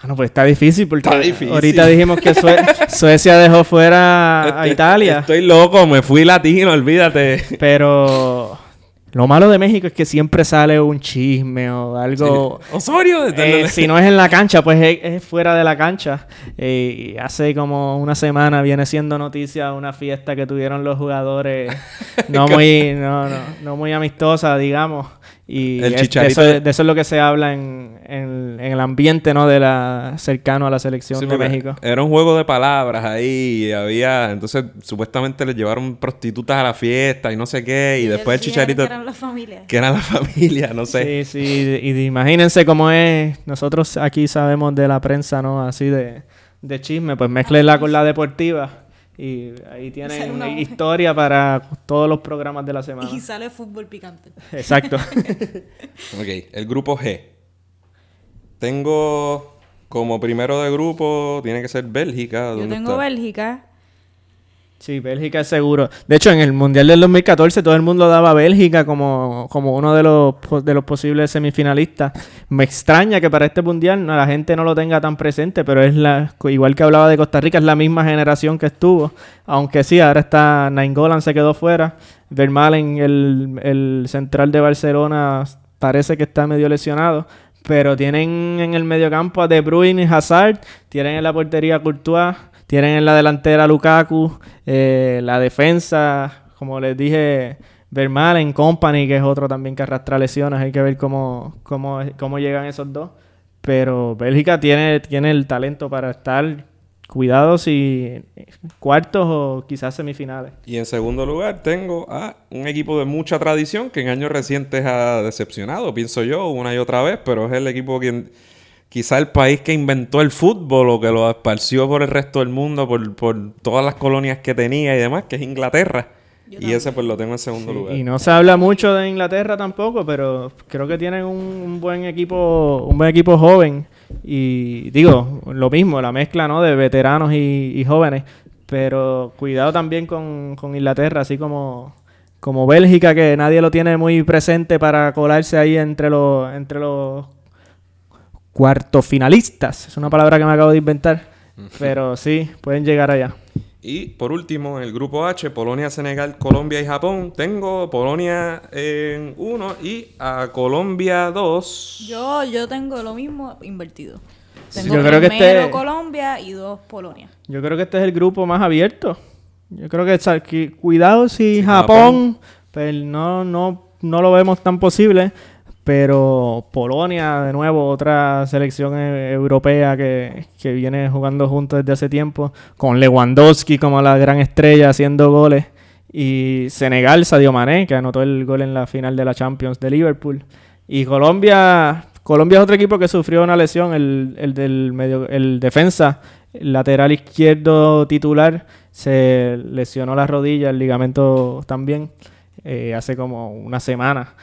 Bueno, pues está difícil porque Está difícil. ahorita dijimos que Sue- Suecia dejó fuera a Italia. Estoy loco, me fui latino, olvídate. Pero lo malo de México es que siempre sale un chisme o algo. Osorio, desde Eh, si no es en la cancha, pues es, es fuera de la cancha. Eh, y hace como una semana viene siendo noticia una fiesta que tuvieron los jugadores no muy, no, no, no muy amistosa, digamos. Y El es- de, Chicharito eso, de- eso es lo que se habla en, en- en el ambiente ¿no? de la cercano a la selección Sí, de México. Era un juego de palabras ahí. y había. Entonces, supuestamente le llevaron prostitutas a la fiesta y no sé qué. Y, después el chicharito. Que eran las familias. Que era la familia, no sé. Sí, sí, y de- imagínense cómo es, nosotros aquí sabemos de la prensa, ¿no? Así de, de chisme, pues mezclenla con la deportiva y ahí tienen una- historia para todos los programas de la semana. Y sale fútbol picante. Exacto. Ok, el grupo G. Tengo como primero de grupo, tiene que ser Bélgica. Yo ¿dónde tengo está? Bélgica. Sí, Bélgica es seguro. De hecho, en el Mundial del 2014 todo el mundo daba a Bélgica como, como uno de los, de los posibles semifinalistas. Me extraña que para este Mundial la gente no lo tenga tan presente, pero es la igual que hablaba de Costa Rica, es la misma generación que estuvo. Aunque sí, ahora está Nainggolan se quedó fuera. Vermaelen, el, el central de Barcelona, parece que está medio lesionado. Pero tienen en el mediocampo a De Bruyne y Hazard. Tienen en la portería a Courtois. Tienen en la delantera Lukaku. eh, la defensa, como les dije, Vermaelen, Company, que es otro también que arrastra lesiones. Hay que ver cómo, cómo, cómo llegan esos dos. Pero Bélgica tiene, tiene el talento para estar cuidados y cuartos o quizás semifinales. Y en segundo lugar tengo a un equipo de mucha tradición que en años recientes ha decepcionado, pienso yo, una y otra vez, pero es el equipo quien quizá el país que inventó el fútbol o que lo esparció por el resto del mundo, por, por todas las colonias que tenía y demás, que es Inglaterra. Y ese pues lo tengo en segundo lugar. Y no se habla mucho de Inglaterra tampoco, pero creo que tienen un, un buen equipo, un buen equipo joven. Y digo, lo mismo, la mezcla ¿no? de veteranos y, y jóvenes. Pero cuidado también con, con Inglaterra, así como, como Bélgica, que nadie lo tiene muy presente para colarse ahí entre los, entre los cuartos finalistas. Es una palabra que me acabo de inventar. Pero sí, pueden llegar allá. Y por último, en el grupo H, Polonia, Senegal, Colombia y Japón. Tengo Polonia en uno y a Colombia dos. Yo, yo tengo lo mismo invertido. Tengo yo creo que primero este- Colombia y dos Polonia. Yo creo que este es el grupo más abierto. Yo creo que que- cuidado si Sí, Japón, pues no, no, no lo vemos tan posible. Pero Polonia, de nuevo, otra selección eh, europea que, que viene jugando juntos desde hace tiempo, con Lewandowski como la gran estrella haciendo goles. Y Senegal, Sadio Mané, que anotó el gol en la final de la Champions de Liverpool. Y Colombia, Colombia es otro equipo que sufrió una lesión, el, el del medio, el defensa, el lateral izquierdo titular, se lesionó la rodilla, el ligamento también, eh, hace como una semana.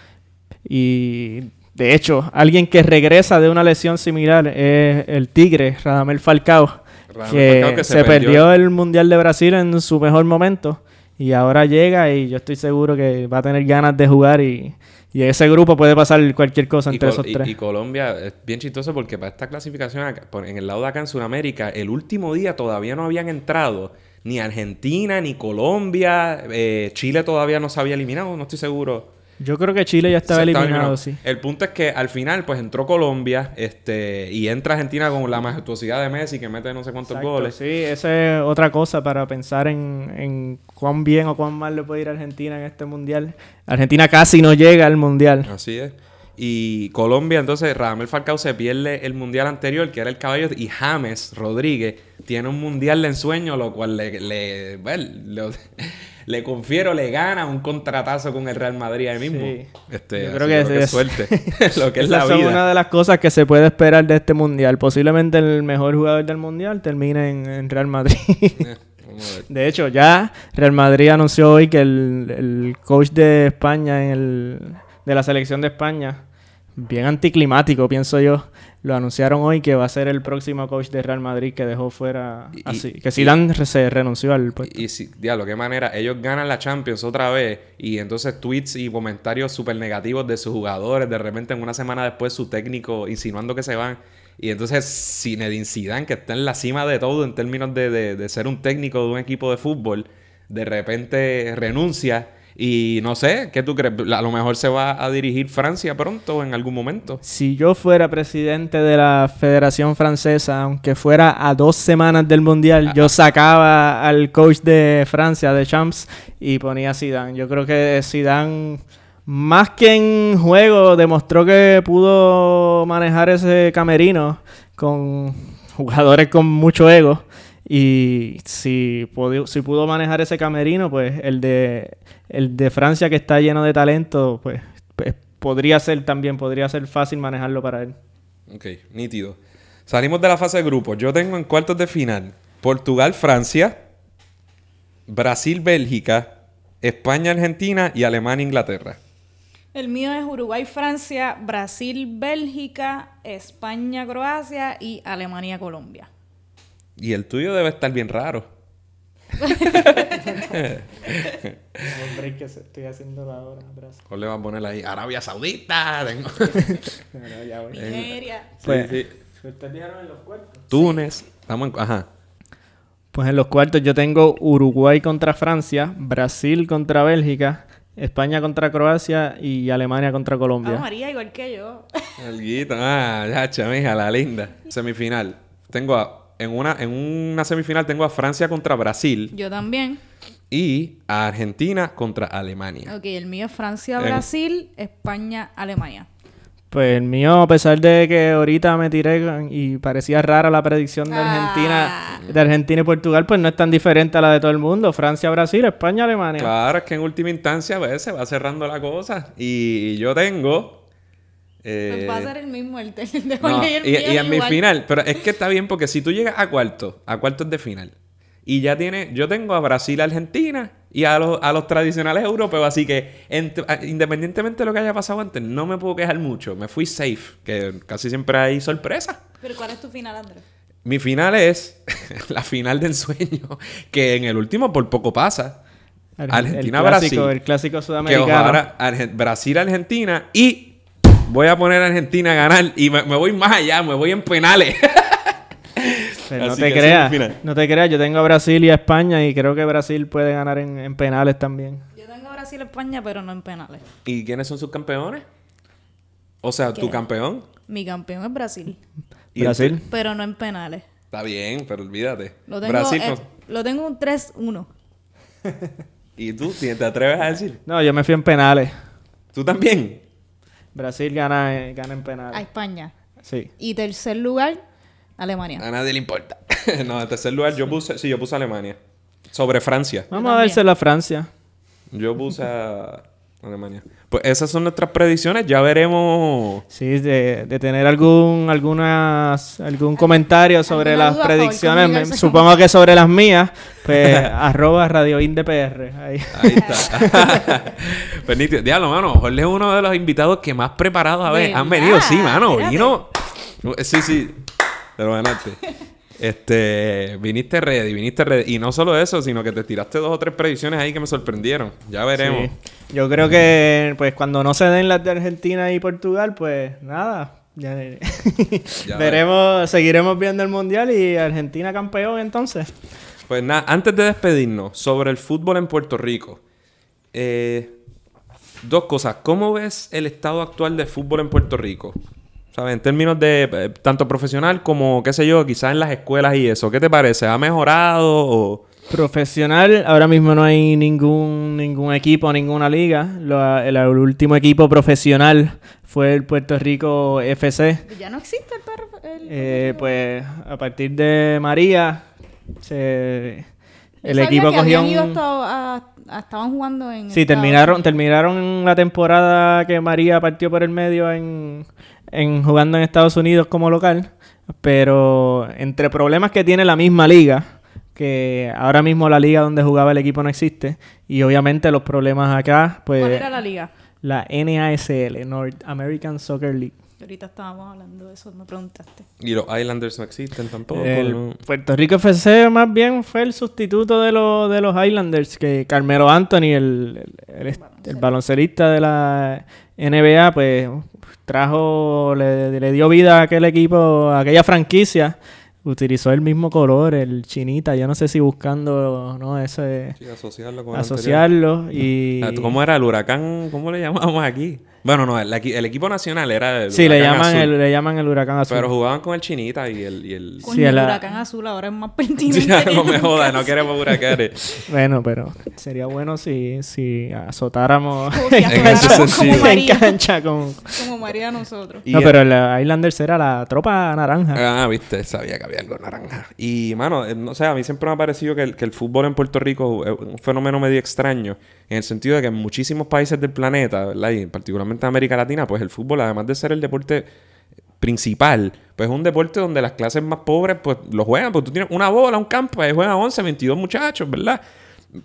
Y de hecho, alguien que regresa de una lesión similar es el Tigre, Radamel Falcao, Radamel que, Falcao que se, se perdió. perdió. el Mundial de Brasil en su mejor momento y ahora llega y yo estoy seguro que va a tener ganas de jugar y, y ese grupo puede pasar cualquier cosa entre esos tres. y Colombia es bien chistoso porque para esta clasificación acá- en el lado de acá en Sudamérica, el último día todavía no habían entrado ni Argentina, ni Colombia, eh, Chile todavía no se había eliminado, no estoy seguro. Yo creo que Chile ya estaba eliminado, eliminado. sí. El punto es que al final, pues entró Colombia, este, y entra Argentina con la majestuosidad de Messi, que mete no sé cuántos Exacto, goles. Sí, esa es otra cosa para pensar en, en cuán bien o cuán mal le puede ir a Argentina en este mundial. Argentina casi no llega al mundial. Así es. Y Colombia, entonces, Radamel Falcao se pierde el mundial anterior, que era el caballo, y James Rodríguez tiene un mundial de ensueño, lo cual le, le, bueno, le, le confiero, le gana un contratazo con el Real Madrid ahí mismo. Sí. Este, Yo creo que que es- suerte. lo que es la vida. una de las cosas que se puede esperar de este mundial. Posiblemente el mejor jugador del mundial termine en, en Real Madrid. Eh. De hecho, ya Real Madrid anunció hoy que el, el coach de España, en el, de la selección de España, bien anticlimático, pienso yo, lo anunciaron hoy que va a ser el próximo coach de Real Madrid que dejó fuera Y- así. y- Que Zidane re- se renunció al puesto. Y, y si, diablo, qué manera. Ellos ganan la Champions otra vez. Y entonces tweets y comentarios súper negativos de sus jugadores. De repente, en una semana después, su técnico insinuando que se van. Y entonces, Zinedine Zidane, que está en la cima de todo en términos de, de- de ser un técnico de un equipo de fútbol, de repente renuncia. Y no sé, ¿qué tú crees? A lo mejor se va a dirigir Francia pronto, en algún momento. Si yo fuera presidente de la Federación Francesa, aunque fuera a dos semanas del Mundial, yo sacaba al coach de Francia, de Champs, y ponía a Zidane. Yo creo que Zidane, más que en juego, demostró que pudo manejar ese camerino con jugadores con mucho ego. Y si, pudo- si pudo manejar ese camerino, pues el de, el de Francia que está lleno de talento, pues, pues, podría ser también, podría ser fácil manejarlo para él. Ok, nítido. Salimos de la fase de grupos. Yo tengo en cuartos de final Portugal-Francia, Brasil-Bélgica, España-Argentina y Alemania-Inglaterra. El mío es Uruguay, Francia, Brasil, Bélgica, España, Croacia y Alemania, Colombia. Y el tuyo debe estar bien raro. break que estoy haciendo ahora, ¿Cuál le va a poner ahí? Arabia Saudita. Tengo... Nigeria. Pues, Sí, ¿Ustedes dijeron en los cuartos? Túnez. Estamos en... Ajá. Pues en los cuartos yo tengo Uruguay contra Francia, Brasil contra Bélgica, España contra Croacia y Alemania contra Ah, Colombia. María, igual que yo. Alguito. Ah, ya, chamija, la linda. Semifinal. Tengo a... En una, en una semifinal tengo a Francia contra Brasil Yo también. y a Argentina contra Alemania. Ok, el mío es Francia, En- Brasil, España, Alemania. Pues el mío, a pesar de que ahorita me tiré y parecía rara la predicción de Argentina, Ah. de Argentina y Portugal, pues no es tan diferente a la de todo el mundo. Francia, Brasil, España, Alemania. Claro, es que en última instancia pues, se va cerrando la cosa. Y yo tengo. Eh, va a ser el mismo el de de no, y en mi final, pero es que está bien porque si tú llegas a cuartos, a cuartos de final, y ya tienes, yo tengo a Brasil, Argentina y a los, a los tradicionales europeos, así que ent- independientemente de lo que haya pasado antes, no me puedo quejar mucho. Me fui safe, que casi siempre hay sorpresa. Pero ¿cuál es tu final, Andrés? Mi final es la final de ensueño, que en el último por poco pasa. Argen- Argentina, el. El clásico Que sudamericano. ojalá Argen- Brasil, Argentina y voy a poner a Argentina a ganar y me, me voy más allá, me voy en penales. Pero no te creas, no te creas, yo tengo a Brasil y a España y creo que Brasil puede ganar en, en penales también. Yo tengo Brasil, España, pero no en penales. ¿Y quiénes son sus campeones? O sea, tu ¿Qué? campeón. Mi campeón es Brasil, Y Brasil. pero no en penales. Está bien, pero olvídate. Lo tengo, Brasil eh, no- lo tengo un 3-1. ¿Y tú ¿Te te atreves a decir? No, yo me fui en penales. ¿Tú también? Brasil gana, eh, gana en A penales. España. Sí. Y tercer lugar, Alemania. A nadie le importa. no, en tercer lugar yo puse... Sí, yo puse Alemania. Sobre Francia. Vamos a dársela a Francia. Yo puse a Alemania. Pues esas son nuestras predicciones. Ya veremos. Sí, de, de tener algún algunas algún comentario sobre ¿Alguna las predicciones, me- supongo que sobre las mías, pues arroba Radio INDPR. Ahí. Ahí está. pues. Diablo, mano. Jorge es uno de los invitados que más preparados a ver. Han venido, sí, mano. Vino. Sí, sí. Te lo ganaste. Este, viniste ready, viniste ready. Y no solo eso, sino que te tiraste dos o tres predicciones ahí que me sorprendieron. Ya veremos. Sí. Yo creo que pues cuando no se den las de Argentina y Portugal, pues nada. ya- Ya veremos, seguiremos viendo el mundial y Argentina campeón entonces. Pues nada, antes de despedirnos, sobre el fútbol en Puerto Rico. eh, dos cosas. ¿Cómo ves el estado actual de fútbol en Puerto Rico? ¿Sabes? En términos de eh, tanto profesional como, qué sé yo, quizás en las escuelas y eso. ¿Qué te parece? ¿Ha mejorado o...? Profesional, ahora mismo no hay ningún ningún equipo, ninguna liga. Lo- el, el último equipo profesional fue el Puerto Rico FC. Ya no existe el perro. el- Eh, pues a partir de María, se- el equipo que cogió ido hasta- a- a- estaban jugando en. Sí, terminaron, terminaron la temporada que María partió por el medio en, en jugando en Estados Unidos como local, pero entre problemas que tiene la misma liga, que ahora mismo la liga donde jugaba el equipo no existe, y obviamente los problemas acá, pues ¿Cuál era la liga? la NASL, North American Soccer League. Ahorita estábamos hablando de eso, me preguntaste. Y los Islanders no existen tampoco. El ¿no? Puerto Rico FC más bien fue el sustituto de, los de los Islanders, que Carmelo Anthony, el, el, el- el baloncelista de la NBA, pues trajo, le, le dio vida a aquel equipo, a aquella franquicia. Utilizó el mismo color, el chinita, yo no sé si buscando, ¿no? Ese, Sí, asociarlo con el asociarlo y... anterior. Ah, ¿Cómo era el huracán? ¿Cómo le llamamos aquí? Bueno, no, el, equi- el equipo nacional era el Sí, le llaman, Azul. el, le llaman el huracán azul. Pero jugaban con el chinita y el... Y el... Sí, el la- huracán azul ahora es más pertinente. Que no me jodas, no queremos huracanes. Bueno, pero sería bueno si, si azotáramos si en, ese como en María, cancha con... como María nosotros. Y no, el- pero el Islanders era la tropa naranja. Ah, viste, sabía que había algo naranja. Y, mano, eh, no sé, a mí siempre me ha parecido que el, que el fútbol en Puerto Rico es un fenómeno medio extraño, en el sentido de que en muchísimos países del planeta, ¿verdad? Y particularmente en América Latina, pues el fútbol, además de ser el deporte principal, pues es un deporte donde las clases más pobres, pues lo juegan, pues tú tienes una bola, un campo, ahí juegan 11, 22 muchachos, ¿verdad?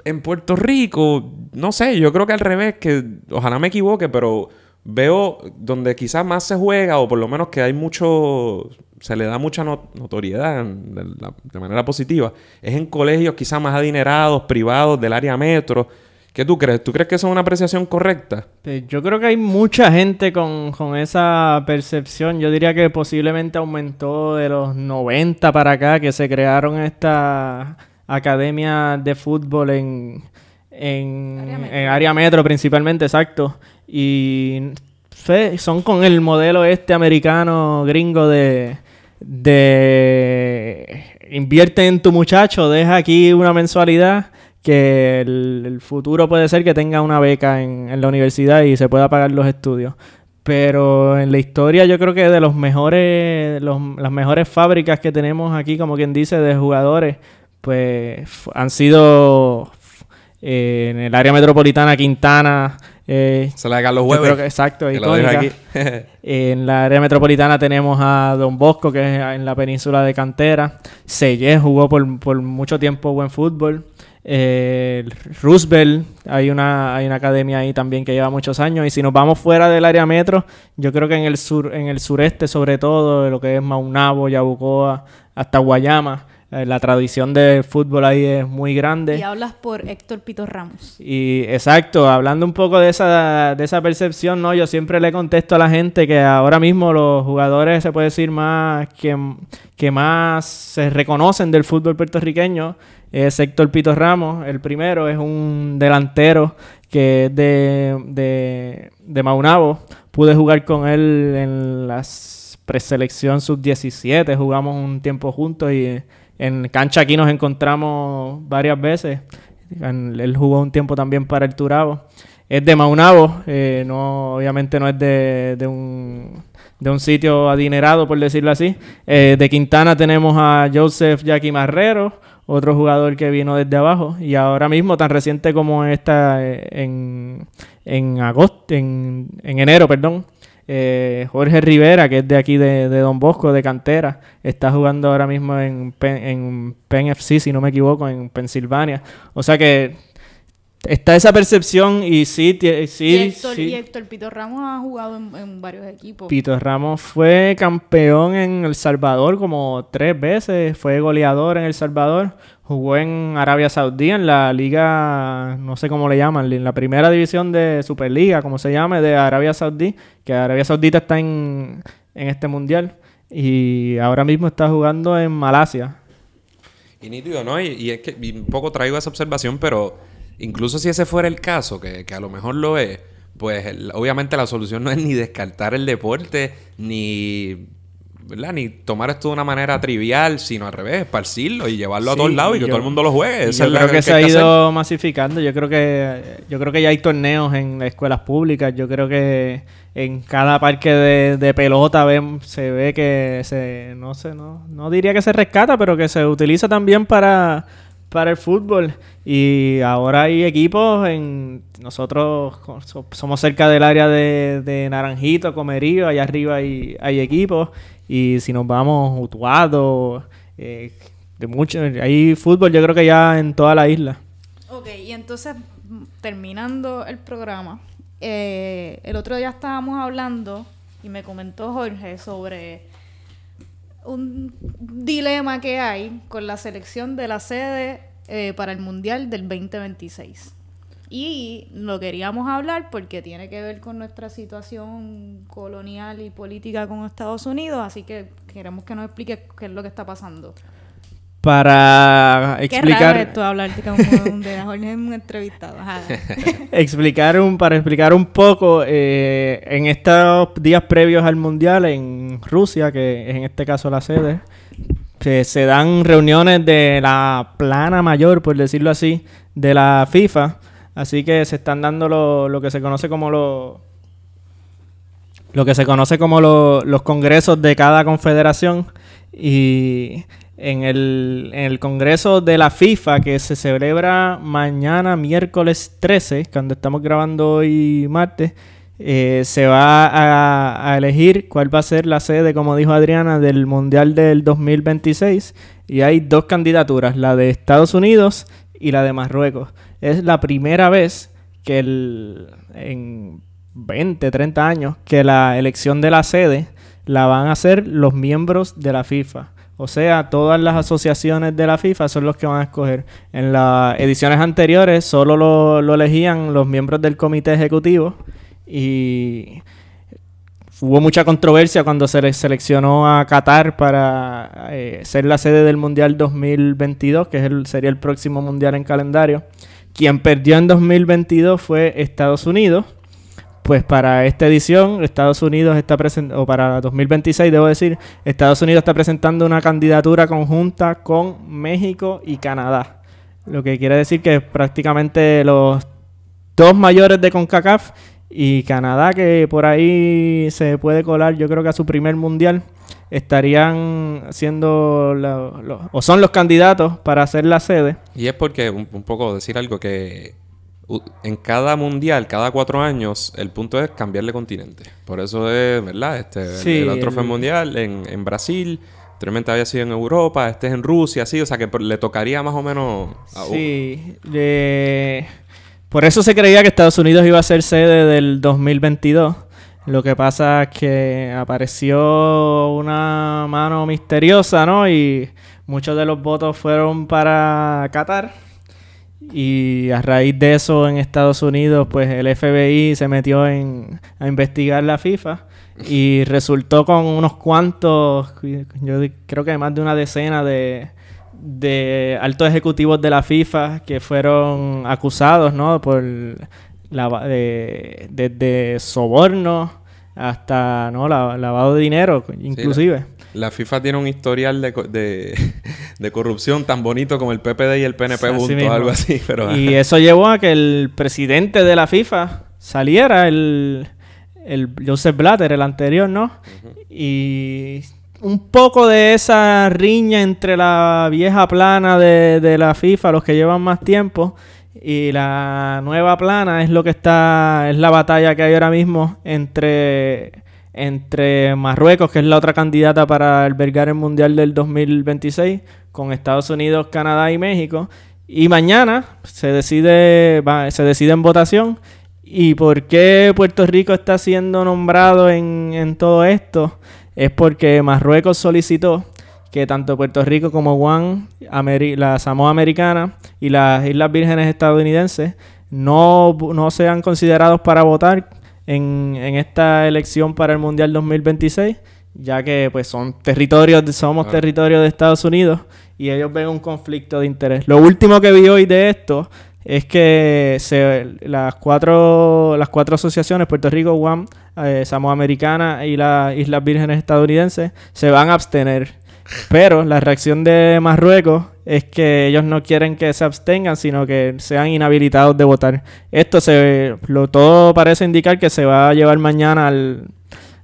En Puerto Rico, no sé, yo creo que al revés, que ojalá me equivoque, pero veo donde quizás más se juega, o por lo menos que hay mucho, se le da mucha no- notoriedad de, de manera positiva, es en colegios quizás más adinerados, privados, del área metro. ¿Qué tú crees? ¿Tú crees que eso es una apreciación correcta? Pues yo creo que hay mucha gente con, con esa percepción. Yo diría que posiblemente aumentó de los 90 para acá, que se crearon estas academias de fútbol en, en, Área metro. en área metro principalmente, exacto. Y son con el modelo este americano gringo de, de invierte en tu muchacho, deja aquí una mensualidad que el, el futuro puede ser que tenga una beca en, en la universidad y se pueda pagar los estudios. Pero en la historia yo creo que de los mejores, los- las mejores fábricas que tenemos aquí, como quien dice, de jugadores, pues han sido eh, en el área metropolitana Quintana, eh, Se la hagan los yo huevos. creo que exacto, que icónica. aquí. En la área metropolitana tenemos a Don Bosco, que es en la península de Cantera. Sellé jugó por, por mucho tiempo buen fútbol. Eh, Roosevelt, hay una, hay una academia ahí también que lleva muchos años. Y si nos vamos fuera del área metro, yo creo que en el sur, en el sureste, sobre todo, lo que es Maunabo, Yabucoa, hasta Guayama, eh, la tradición del fútbol ahí es muy grande. Y hablas por Héctor Pito Ramos. Y exacto, hablando un poco de esa, de esa percepción, ¿no? Yo siempre le contesto a la gente que ahora mismo los jugadores, se puede decir, más que, que más se reconocen del fútbol puertorriqueño es Héctor Pito Ramos. El primero es un delantero que es de, de, de Maunabo. Pude jugar con él en las preselección sub-17, jugamos un tiempo juntos y en cancha aquí nos encontramos varias veces. Él jugó un tiempo también para el Turabo. Es de Maunabo, eh, no, obviamente no es de, de un, de un sitio adinerado, por decirlo así. Eh, de Quintana tenemos a Joseph Jackie Marrero, otro jugador que vino desde abajo. Y ahora mismo, tan reciente como esta eh, en, en agosto, en enero, perdón, eh, Jorge Rivera, que es de aquí de, de, Don Bosco, de cantera, está jugando ahora mismo en en Penn si no me equivoco, en Pensilvania. O sea que está esa percepción y sí, sí, y Héctor, sí. y Héctor Pito Ramos ha jugado en, en, varios equipos. Pito Ramos fue campeón en El Salvador como tres veces, fue goleador en El Salvador, jugó en Arabia Saudí en la liga, no sé cómo le llaman, en la primera división de Superliga, como se llame, de Arabia Saudí, que Arabia Saudita está en, en este mundial y ahora mismo está jugando en Malasia. Y nítido, ¿no? Y, y es que y un poco traigo esa observación, pero incluso si ese fuera el caso, que, que a lo mejor lo es, pues el, obviamente la solución no es ni descartar el deporte, ni, ¿verdad? ni tomar esto de una manera trivial, sino al revés, esparcirlo y llevarlo Sí, a todos lados y que yo- todo el mundo lo juegue. Esa Yo es la creo que, se ha hacer. ido masificando. Yo creo que yo creo que ya hay torneos en las escuelas públicas. Yo creo que en cada parque de, de pelota ven- se ve que se no sé, no, no diría que se rescata, pero que se utiliza también para para el fútbol y ahora hay equipos en nosotros somos cerca del área de, de Naranjito, Comerío, allá arriba hay, hay equipos y si nos vamos Utuado, eh, de mucho, hay fútbol yo creo que ya en toda la isla. Ok, y entonces, terminando el programa, eh, el otro día estábamos hablando y me comentó Jorge sobre un dilema que hay con la selección de la sede eh, para el Mundial del 2026. Y lo queríamos hablar porque tiene que ver con nuestra situación colonial y política con Estados Unidos, así que queremos que nos explique qué es lo que está pasando. Para Qué raro explicar esto hablar como de Jorge un entrevistado. Explicar un para explicar un poco eh, en estos días previos al mundial en Rusia que es en este caso la sede que se dan reuniones de la plana mayor por decirlo así de la FIFA así que se están dando lo, lo que se conoce como los lo que se conoce como lo- los congresos de cada confederación y en el, congreso de la FIFA que se celebra mañana miércoles 13 cuando estamos grabando hoy martes eh, se va a, elegir cuál va a ser la sede como dijo Adriana del mundial del 2026 y hay dos candidaturas la de Estados Unidos y la de Marruecos es la primera vez que en 20, 30 años que la elección de la sede la van a hacer los miembros de la FIFA. O sea, todas las asociaciones de la FIFA son los que van a escoger. En las ediciones anteriores solo lo, elegían los miembros del comité ejecutivo y hubo mucha controversia cuando se le seleccionó a Qatar para eh, ser la sede del Mundial 2022, que es el, sería el próximo Mundial en calendario. Quien perdió en 2022 fue Estados Unidos. Pues para esta edición, Estados Unidos está presentando, o para 2026 debo decir, Estados Unidos está presentando una candidatura conjunta con México y Canadá. Lo que quiere decir que prácticamente los dos mayores de CONCACAF y Canadá, que por ahí se puede colar, yo creo que a su primer mundial, estarían siendo la- lo- o son los candidatos para hacer la sede. Y es porque, un, poco decir algo que en cada mundial, cada cuatro años, el punto es cambiarle continente. Por eso es, ¿verdad? Este, el- Sí, el, otro fue el- mundial en, en Brasil, anteriormente había sido en Europa, este es en Rusia, así, o sea que le tocaría más o menos a Sí, eh, por eso se creía que Estados Unidos iba a ser sede del 2022. Lo que pasa es que apareció una mano misteriosa, ¿no? Y muchos de los votos fueron para Qatar. Y a raíz de eso en Estados Unidos, pues el FBI se metió en, a investigar la FIFA y resultó con unos cuantos, yo creo que más de una decena de, de altos ejecutivos de la FIFA que fueron acusados, ¿no? Por lava- de- desde soborno hasta, ¿no? La- lavado de dinero, inclusive. La FIFA tiene un historial de, de, de corrupción tan bonito como el PPD y el PNP Así juntos, mismo. algo así, pero... Y eso llevó a que el presidente de la FIFA saliera, el, el Joseph Blatter, el anterior, ¿no? Y un poco de esa riña entre la vieja plana de, de la FIFA, los que llevan más tiempo, y la nueva plana es lo que está, es la batalla que hay ahora mismo entre, entre Marruecos, que es la otra candidata para albergar el Mundial del 2026, con Estados Unidos, Canadá y México. Y mañana se decide, va- se decide en votación. ¿Y por qué Puerto Rico está siendo nombrado en, todo esto? Es porque Marruecos solicitó que tanto Puerto Rico como Guam, la Samoa Americana y las Islas Vírgenes estadounidenses no, no sean considerados para votar en, en esta elección para el Mundial 2026, ya que pues son territorios, somos Ah. territorios de Estados Unidos y ellos ven un conflicto de interés. Lo último que vi hoy de esto es que se, las, cuatro, las cuatro asociaciones, Puerto Rico, Guam, eh, Samoa Americana y las Islas Vírgenes estadounidenses, se van a abstener. Pero la reacción de Marruecos es que ellos no quieren que se abstengan, sino que sean inhabilitados de votar. Esto se lo todo parece indicar que se va a llevar mañana al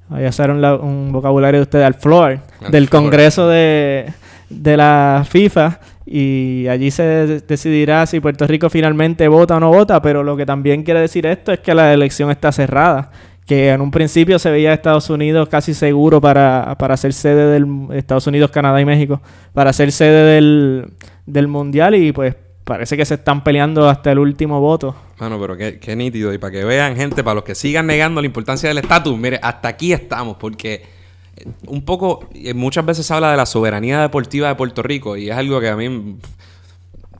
voy a hacer un, la- un vocabulario de ustedes al floor Al del floor. Congreso de, de la FIFA y allí se de- decidirá si Puerto Rico finalmente vota o no vota, pero lo que también quiere decir esto es que la elección está cerrada, que en un principio se veía Estados Unidos casi seguro para, para ser sede del Estados Unidos, Canadá y México, para ser sede del, del Mundial y pues parece que se están peleando hasta el último voto. Mano, pero qué, qué nítido. Y para que vean, gente, para los que sigan negando la importancia del estatus, mire, hasta aquí estamos, porque eh, un poco, eh, muchas veces se habla de la soberanía deportiva de Puerto Rico, y es algo que a mí.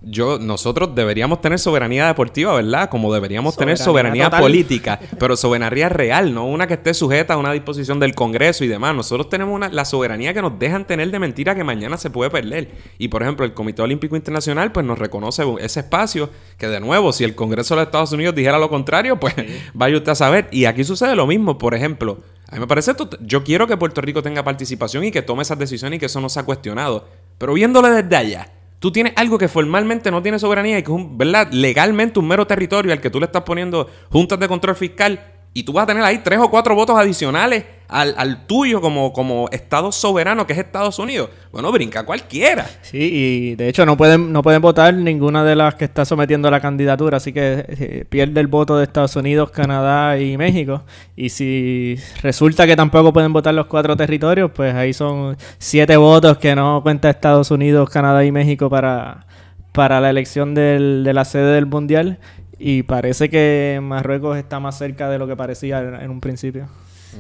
Yo, nosotros deberíamos tener soberanía deportiva, ¿verdad? Como deberíamos tener Soberanía total. política, pero soberanía real, no una que esté sujeta a una disposición del Congreso y demás. Nosotros tenemos una, la soberanía que nos dejan tener de mentira que mañana se puede perder. Y por ejemplo, el Comité Olímpico Internacional pues nos reconoce ese espacio que de nuevo, si el Congreso de los Estados Unidos dijera lo contrario, pues vaya usted a saber. Y aquí sucede lo mismo, por ejemplo. A mí me parece, yo quiero que Puerto Rico tenga participación y que tome esas decisiones y que eso no sea cuestionado. Pero viéndolo desde allá, tú tienes algo que formalmente no tiene soberanía y que es, un, ¿verdad? Legalmente un mero territorio al que tú le estás poniendo juntas de control fiscal y tú vas a tener ahí tres o cuatro votos adicionales al, tuyo como, como Estado soberano que es Estados Unidos. Bueno, brinca cualquiera. Sí, y de hecho no pueden, no pueden votar ninguna de las que está sometiendo a la candidatura, así que eh, pierde el voto de Estados Unidos, Canadá y México. Y si resulta que tampoco pueden votar los cuatro territorios, pues ahí son siete votos que no cuenta Estados Unidos, Canadá y México para, para la elección de la sede del Mundial. Y parece que Marruecos está más cerca de lo que parecía en, en un principio.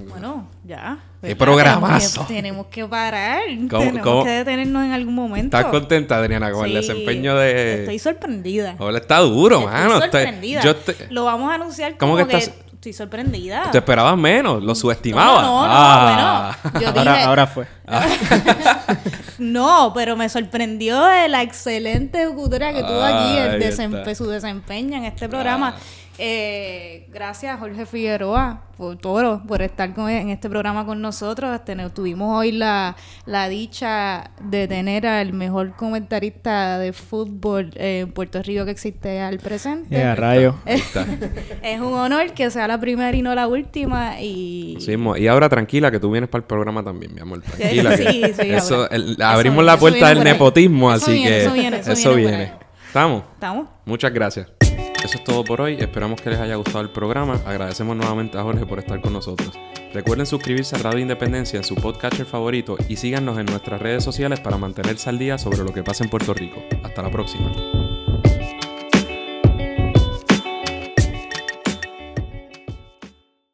Bueno, ya. ¡Qué programazo! Tenemos que, tenemos que parar. ¿Cómo- tenemos cómo? que detenernos en algún momento. ¿Estás contenta, Adriana, con el desempeño de... Estoy sorprendida. Hola, está duro, Estoy mano. Estoy- sorprendida. yo te, Lo vamos a anunciar ¿Cómo como que que, estás- estoy sorprendida. te esperabas menos, lo subestimaba. No, no, no, Ah. bueno. Yo Ahora, dije, ahora fue. no, pero me sorprendió de la excelente ejecutora que tuvo aquí, el Ahí desem- está. su desempeño en este programa. Eh, gracias Jorge Figueroa por todo, por estar con- en este programa con nosotros. Tener- tuvimos hoy la, la dicha de tener al mejor comentarista de fútbol eh, en Puerto Rico que existe al presente. A rayo. Es un honor que sea la primera y no la última. Y Sí, mo- y ahora tranquila que tú vienes para el programa también, mi amor. Tranquila. que Sí, sí, eso, ahora. el- Eso abrimos la puerta del nepotismo, Eso así viene, que eso viene, eso viene. ¿Estamos? ¿Estamos? Muchas gracias. Eso es todo por hoy. Esperamos que les haya gustado el programa. Agradecemos nuevamente a Jorge por estar con nosotros. Recuerden suscribirse a Radio Independencia en su podcatcher favorito y síganos en nuestras redes sociales para mantenerse al día sobre lo que pasa en Puerto Rico. Hasta la próxima.